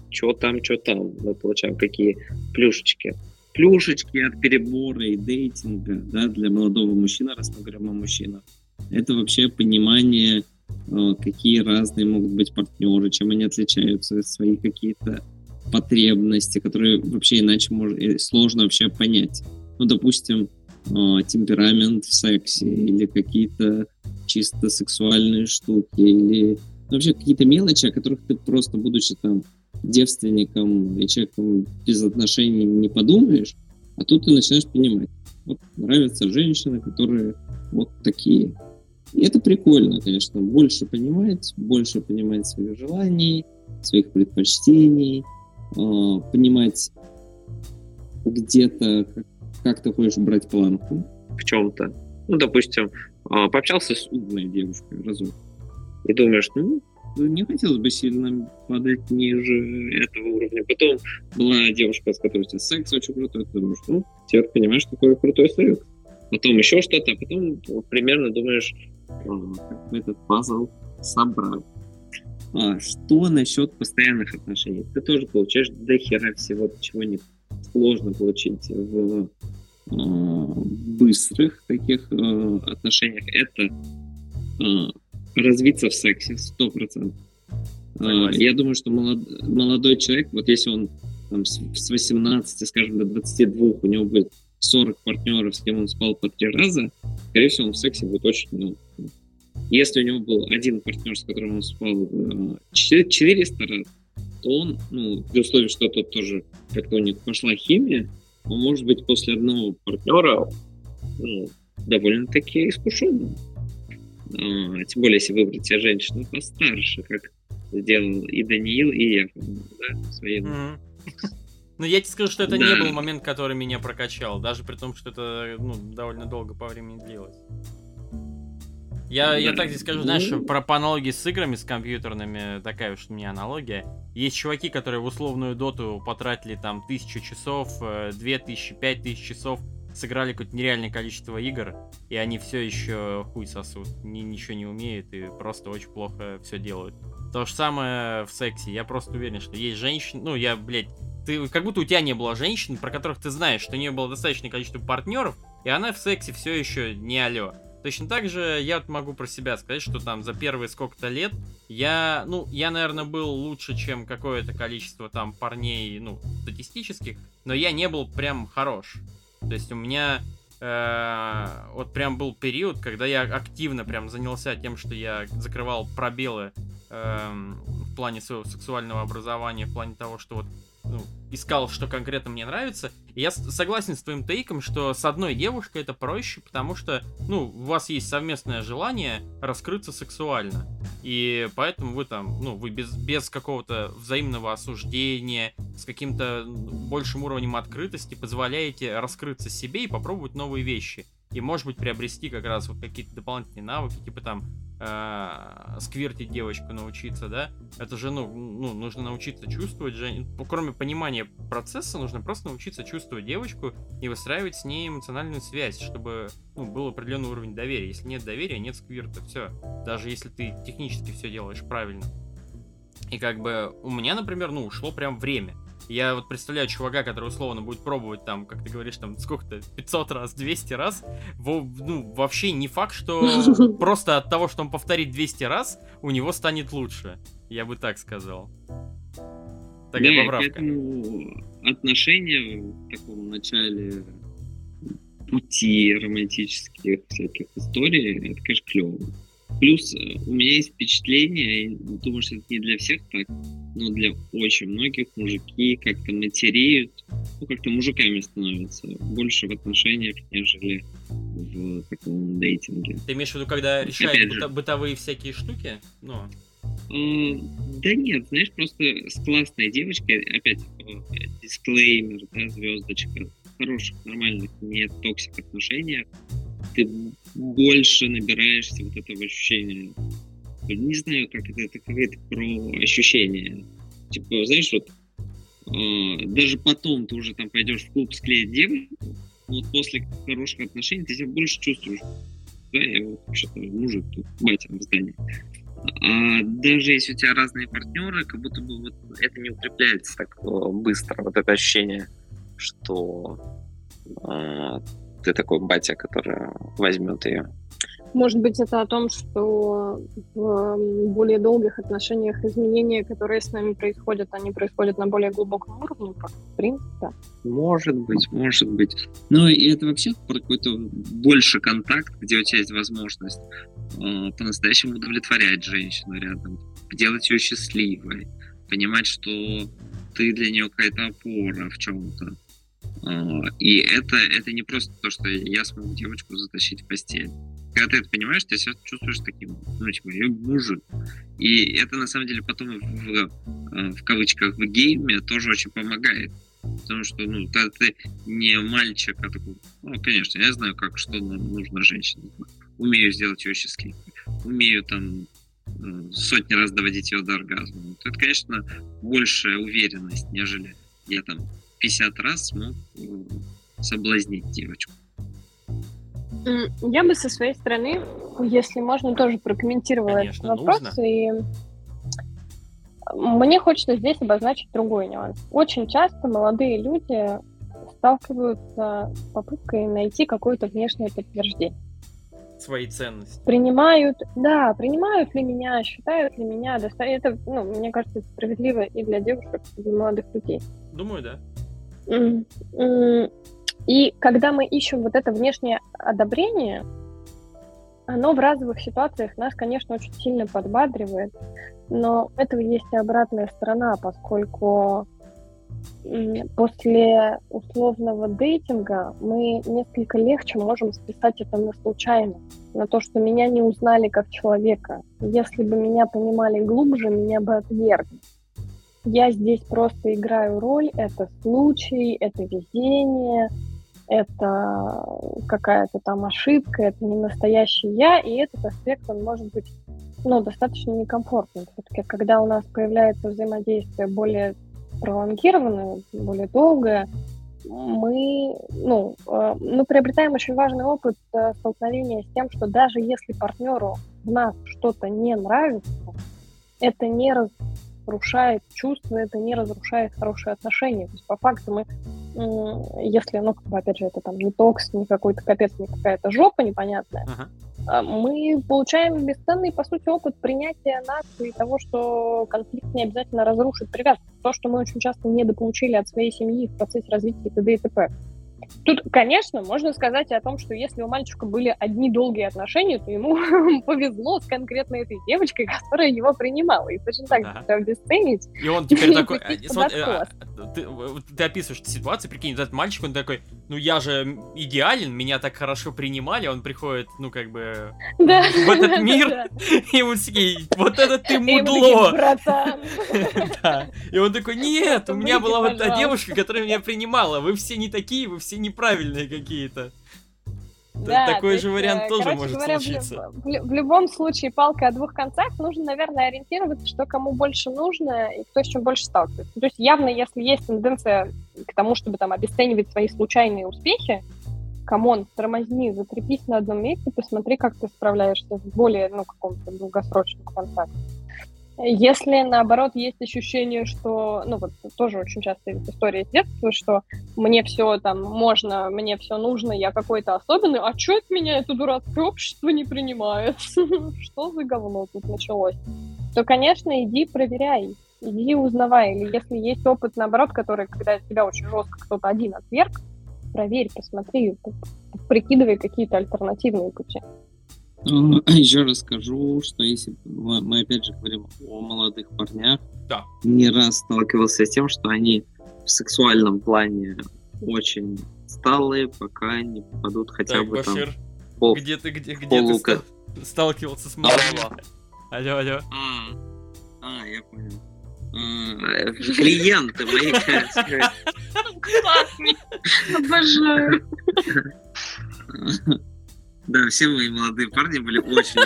Speaker 1: что там, что там, мы получаем какие плюшечки. Плюшечки от перебора и дейтинга, да, для молодого мужчины, раз мы говорим о мужчинах, это вообще понимание, э, какие разные могут быть партнеры, чем они отличаются, свои какие-то потребности, которые вообще иначе может, сложно вообще понять. Ну, допустим, э, темперамент в сексе или какие-то чисто сексуальные штуки или вообще какие-то мелочи, о которых ты просто, будучи там девственником и человеком без отношений не подумаешь, а тут ты начинаешь понимать. Вот нравятся женщины, которые вот такие. И это прикольно, конечно, больше понимать, больше понимать своих желаний, своих предпочтений, э, понимать где-то, как, ты хочешь брать планку.
Speaker 4: В чем-то. Ну, допустим, а, пообщался с умной девушкой разок. И думаешь, ну, не хотелось бы сильно падать ниже этого уровня. Потом была девушка, с которой у тебя секс очень крутой, ты думаешь, ну, теперь понимаешь, какой крутой секс. Потом еще что-то, а потом примерно думаешь, как этот пазл собрать. А что насчет постоянных отношений? Ты тоже получаешь до хера всего, чего не сложно получить в э, быстрых таких э, отношениях. Это э, развиться в сексе, сто процентов. Э, я думаю, что молод, молодой человек, вот если он там, с, с 18, скажем, до 22, у него будет 40 партнеров, с кем он спал по три раза, скорее всего, он в сексе будет очень много. Если у него был один партнер, с которым он спал 400 раз, то он, ну, при условии, что тот тоже как-то у них пошла химия, он может быть после одного партнера ну, довольно-таки искушенным. А, тем более, если выбрать себе женщину постарше, как сделал и Даниил, и я, да, своей. Mm-hmm.
Speaker 2: Ну, я тебе скажу, что это да. не был момент, который меня прокачал, даже при том, что это ну, довольно долго по времени длилось. Я, я так здесь скажу, знаешь, про по аналогии с играми, с компьютерными, такая уж у меня аналогия. Есть чуваки, которые в условную доту потратили там тысячу часов, э, две тысячи, пять тысяч часов, сыграли какое-то нереальное количество игр, и они все еще хуй сосут, ни, ничего не умеют и просто очень плохо все делают. То же самое в сексе. Я просто уверен, что есть женщины, ну я, блядь, ты, как будто у тебя не было женщин, про которых ты знаешь, что у нее было достаточное количество партнеров, и она в сексе все еще не алё. Точно так же я могу про себя сказать, что там за первые сколько-то лет я, ну, я, наверное, был лучше, чем какое-то количество там парней, ну, статистических, но я не был прям хорош. То есть у меня э, вот прям был период, когда я активно прям занялся тем, что я закрывал пробелы э, в плане своего сексуального образования, в плане того, что вот ну, искал, что конкретно мне нравится. И я согласен с твоим тейком, что с одной девушкой это проще, потому что, ну, у вас есть совместное желание раскрыться сексуально. И поэтому вы там, ну, вы без, без какого-то взаимного осуждения, с каким-то большим уровнем открытости позволяете раскрыться себе и попробовать новые вещи. И, может быть, приобрести как раз вот какие-то дополнительные навыки, типа там э, сквертить девочку научиться, да, это же, ну, ну, нужно научиться чувствовать же, кроме понимания процесса, нужно просто научиться чувствовать девочку и выстраивать с ней эмоциональную связь, чтобы, ну, был определенный уровень доверия. Если нет доверия, нет сквирта, все. Даже если ты технически все делаешь правильно. И как бы у меня, например, ну, ушло прям время. Я вот представляю чувака, который условно будет пробовать там, как ты говоришь, там сколько-то, 500 раз, 200 раз. Во, ну, вообще не факт, что <laughs> просто от того, что он повторит 200 раз, у него станет лучше. Я бы так сказал.
Speaker 1: Такая да, поправка. Поэтому отношения в таком начале пути романтических всяких историй, это, конечно, клево. Плюс э, у меня есть впечатление, думаю, что это не для всех так, но для очень многих мужики как-то матереют, ну, как-то мужиками становятся больше в отношениях, нежели в таком дейтинге.
Speaker 2: Ты имеешь в виду, когда решают быто- бытовые всякие штуки? Ну.
Speaker 1: Да нет, знаешь, просто с классной девочкой, опять дисклеймер, да, звездочка, хороших, нормальных, не toxic отношениях, ты больше набираешься вот этого ощущения не знаю, как это, это какое-то про ощущение. Типа, знаешь, вот э, даже потом ты уже там пойдешь в клуб склеить девушку, вот после хороших отношений ты себя больше чувствуешь. Да, я вот вообще-то мужик тут, батя в здании. А даже если у тебя разные партнеры, как будто бы вот это не укрепляется так быстро, вот это ощущение, что э, ты такой батя, который возьмет ее
Speaker 3: Может быть, это о том, что в более долгих отношениях изменения, которые с нами происходят, они происходят на более глубоком уровне, в принципе.
Speaker 4: Может быть, может быть. Ну и это вообще про какой-то больше контакт, где у тебя есть возможность э, по-настоящему удовлетворять женщину рядом, делать ее счастливой, понимать, что ты для нее какая-то опора в чем-то. Э, и это, это не просто то, что я смогу девочку затащить в постель когда ты это понимаешь, ты себя чувствуешь таким, ну, типа, я мужик. И это, на самом деле, потом в, э, в кавычках в гейме тоже очень помогает. Потому что, ну, ты, ты не мальчик, а такой, ну, конечно, я знаю, как, что нужно женщине. Умею сделать ее счастливой. Умею там э, сотни раз доводить ее до оргазма. Это, конечно, большая уверенность, нежели я там 50 раз смог соблазнить девочку.
Speaker 3: Я бы со своей стороны, если можно, тоже прокомментировала Конечно, этот вопрос. Нужно. И мне хочется здесь обозначить другой нюанс. Очень часто молодые люди сталкиваются с попыткой найти какое-то внешнее подтверждение.
Speaker 2: Свои ценности.
Speaker 3: Принимают, да, принимают ли меня, считают ли меня, это, ну, мне кажется, это справедливо и для девушек, и для молодых людей.
Speaker 2: Думаю, да.
Speaker 3: И когда мы ищем вот это внешнее одобрение, оно в разовых ситуациях нас, конечно, очень сильно подбадривает, но у этого есть и обратная сторона, поскольку после условного дейтинга мы несколько легче можем списать это на случайность, на то, что меня не узнали как человека. Если бы меня понимали глубже, меня бы отвергли. Я здесь просто играю роль, это случай, это везение, это какая-то там ошибка, это не настоящий я, и этот аспект, он может быть ну, достаточно некомфортным. Все-таки, когда у нас появляется взаимодействие более пролонгированное, более долгое, мы, ну, э, мы приобретаем очень важный опыт э, столкновения с тем, что даже если партнеру в нас что-то не нравится, это не разрушает чувства, это не разрушает хорошие отношения. То есть по факту мы если, ну, как бы, опять же, это там не токс, не какой-то капец, не какая-то жопа непонятная, uh-huh. мы получаем бесценный, по сути, опыт принятия нас и того, что конфликт не обязательно разрушит привязку. То, что мы очень часто недополучили от своей семьи в процессе развития т.д. и т.п. Тут, конечно, можно сказать о том, что если у мальчика были одни долгие отношения, то ему <laughs> повезло с конкретно этой девочкой, которая его принимала. И точно так же это обесценить.
Speaker 2: И он теперь <laughs> такой... Э, а, ты, ты описываешь ситуацию, прикинь, этот мальчик, он такой, ну я же идеален, меня так хорошо принимали, он приходит, ну как бы, <laughs> да. в этот мир, и он такие, вот это ты мудло. И он такой, нет, у меня была вот та девушка, которая меня принимала, вы все не такие, вы все неправильные какие-то. Да, Такой же вариант э, тоже может говоря, случиться.
Speaker 3: В, в, в любом случае, палка о двух концах, нужно, наверное, ориентироваться, что кому больше нужно и кто с чем больше сталкивается. То есть явно, если есть тенденция к тому, чтобы там обесценивать свои случайные успехи, come on, тормозни, закрепись на одном месте, посмотри, как ты справляешься в более, ну, каком-то долгосрочном контакте. Если, наоборот, есть ощущение, что, ну, вот тоже очень часто история с детства, что мне все там можно, мне все нужно, я какой-то особенный, а что это меня это дурацкое общество не принимает? <laughs> Что за говно тут началось? То, конечно, иди проверяй, иди узнавай. Или если есть опыт, наоборот, который, когда тебя очень жестко кто-то один отверг, проверь, посмотри, прикидывай какие-то альтернативные пути.
Speaker 1: А Еще расскажу, что если мы опять же говорим о молодых парнях,
Speaker 2: да.
Speaker 1: не раз сталкивался с тем, что они в сексуальном плане очень сталые, пока не попадут хотя так, бы
Speaker 2: Башир,
Speaker 1: там
Speaker 2: пол, где ты где, где полука... ты сталкивался с молодым? Алло, алло.
Speaker 1: А, а я понял. А, клиенты мои,
Speaker 3: Обожаю. <laughs>
Speaker 1: Да, все мои молодые парни были очень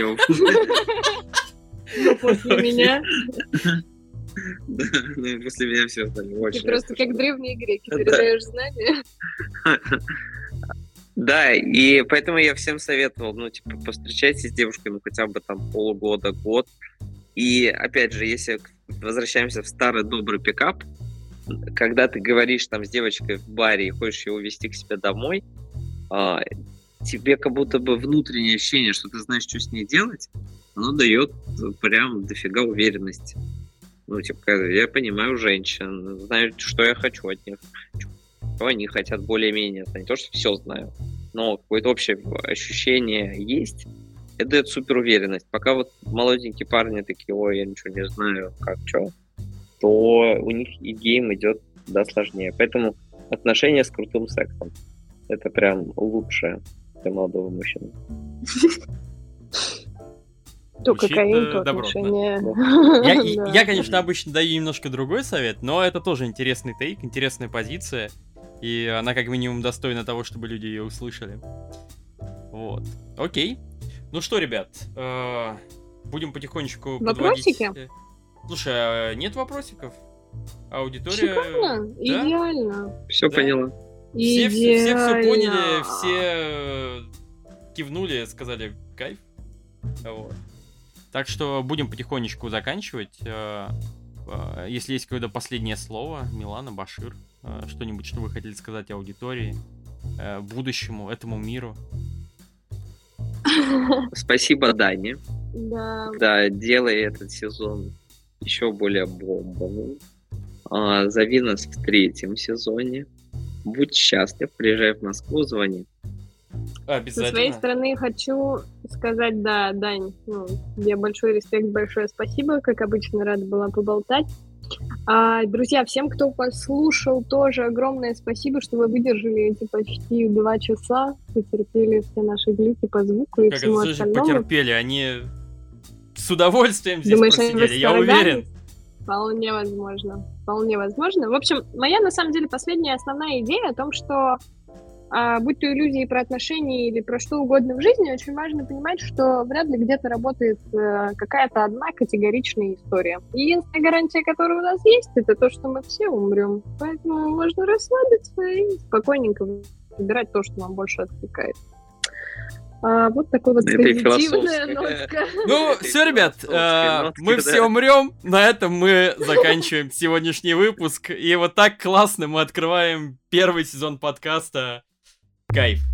Speaker 3: Но после меня...
Speaker 1: Да, ну после меня все стали очень.
Speaker 3: Ты просто как древние греки передаешь знания.
Speaker 4: Да, и поэтому я всем советовал, ну, типа, постречайтесь с девушкой, ну, хотя бы там полгода, год. И, опять же, если возвращаемся в старый добрый пикап, когда ты говоришь там с девочкой в баре и хочешь ее увезти к себе домой, а,
Speaker 1: тебе как будто бы внутреннее ощущение, что ты знаешь, что с ней делать, оно дает прям дофига уверенности. Ну, типа, я понимаю женщин, знаю, что я хочу от них, что они хотят более-менее. Не то, что все знаю, но какое-то общее ощущение есть. Это дает супер уверенность. Пока вот молоденькие парни такие, ой, я ничего не знаю, как, что, то у них и гейм идет да сложнее. Поэтому отношения с крутым сексом это прям лучшее для молодого мужчины.
Speaker 3: То кокаин, то отношения.
Speaker 2: Я, я, конечно, обычно даю немножко другой совет, но это тоже интересный тейк, интересная позиция. И она как минимум достойна того, чтобы люди ее услышали. Вот. Окей. Ну что, ребят, э, будем потихонечку
Speaker 3: Вопросики?
Speaker 2: подводить... Слушай, а нет вопросиков? Аудитория...
Speaker 3: Шикарно, да? идеально.
Speaker 1: Все да? поняла.
Speaker 2: Все, все, все все поняли, все э, кивнули, сказали кайф. Вот. Так что будем потихонечку заканчивать. Э, э, если есть какое-то последнее слово, Милана, Башир, что-нибудь, что вы хотели сказать аудитории, будущему, этому миру. <laughs>
Speaker 1: Спасибо, Дани.
Speaker 3: Да.
Speaker 1: Да, делай этот сезон еще более бомбовым. А, зови нас в третьем сезоне. Будь счастлив, приезжай в Москву, звони.
Speaker 2: Обязательно.
Speaker 3: Со своей стороны хочу сказать, да, Дань, ну, тебе большой респект, большое спасибо. Как обычно, рада была поболтать. А, друзья, всем, кто послушал, тоже огромное спасибо, что вы выдержали эти почти два часа, потерпели все наши глюки по звуку и
Speaker 2: как
Speaker 3: всему
Speaker 2: это
Speaker 3: остальному.
Speaker 2: потерпели? Они с удовольствием здесь Думаешь, просидели, я уверен.
Speaker 3: Вполне возможно. Вполне возможно. В общем, моя, на самом деле, последняя основная идея о том, что а, будь то иллюзии про отношения или про что угодно в жизни, очень важно понимать, что вряд ли где-то работает э, какая-то одна категоричная история. Единственная гарантия, которая у нас есть, это то, что мы все умрем. Поэтому можно расслабиться и спокойненько выбирать то, что вам больше откликается. А, вот такой вот позитивная нотка. <laughs>
Speaker 2: Ну, все, ребят, э, мы все умрем. На этом мы заканчиваем сегодняшний выпуск. И вот так классно мы открываем первый сезон подкаста. Кайф.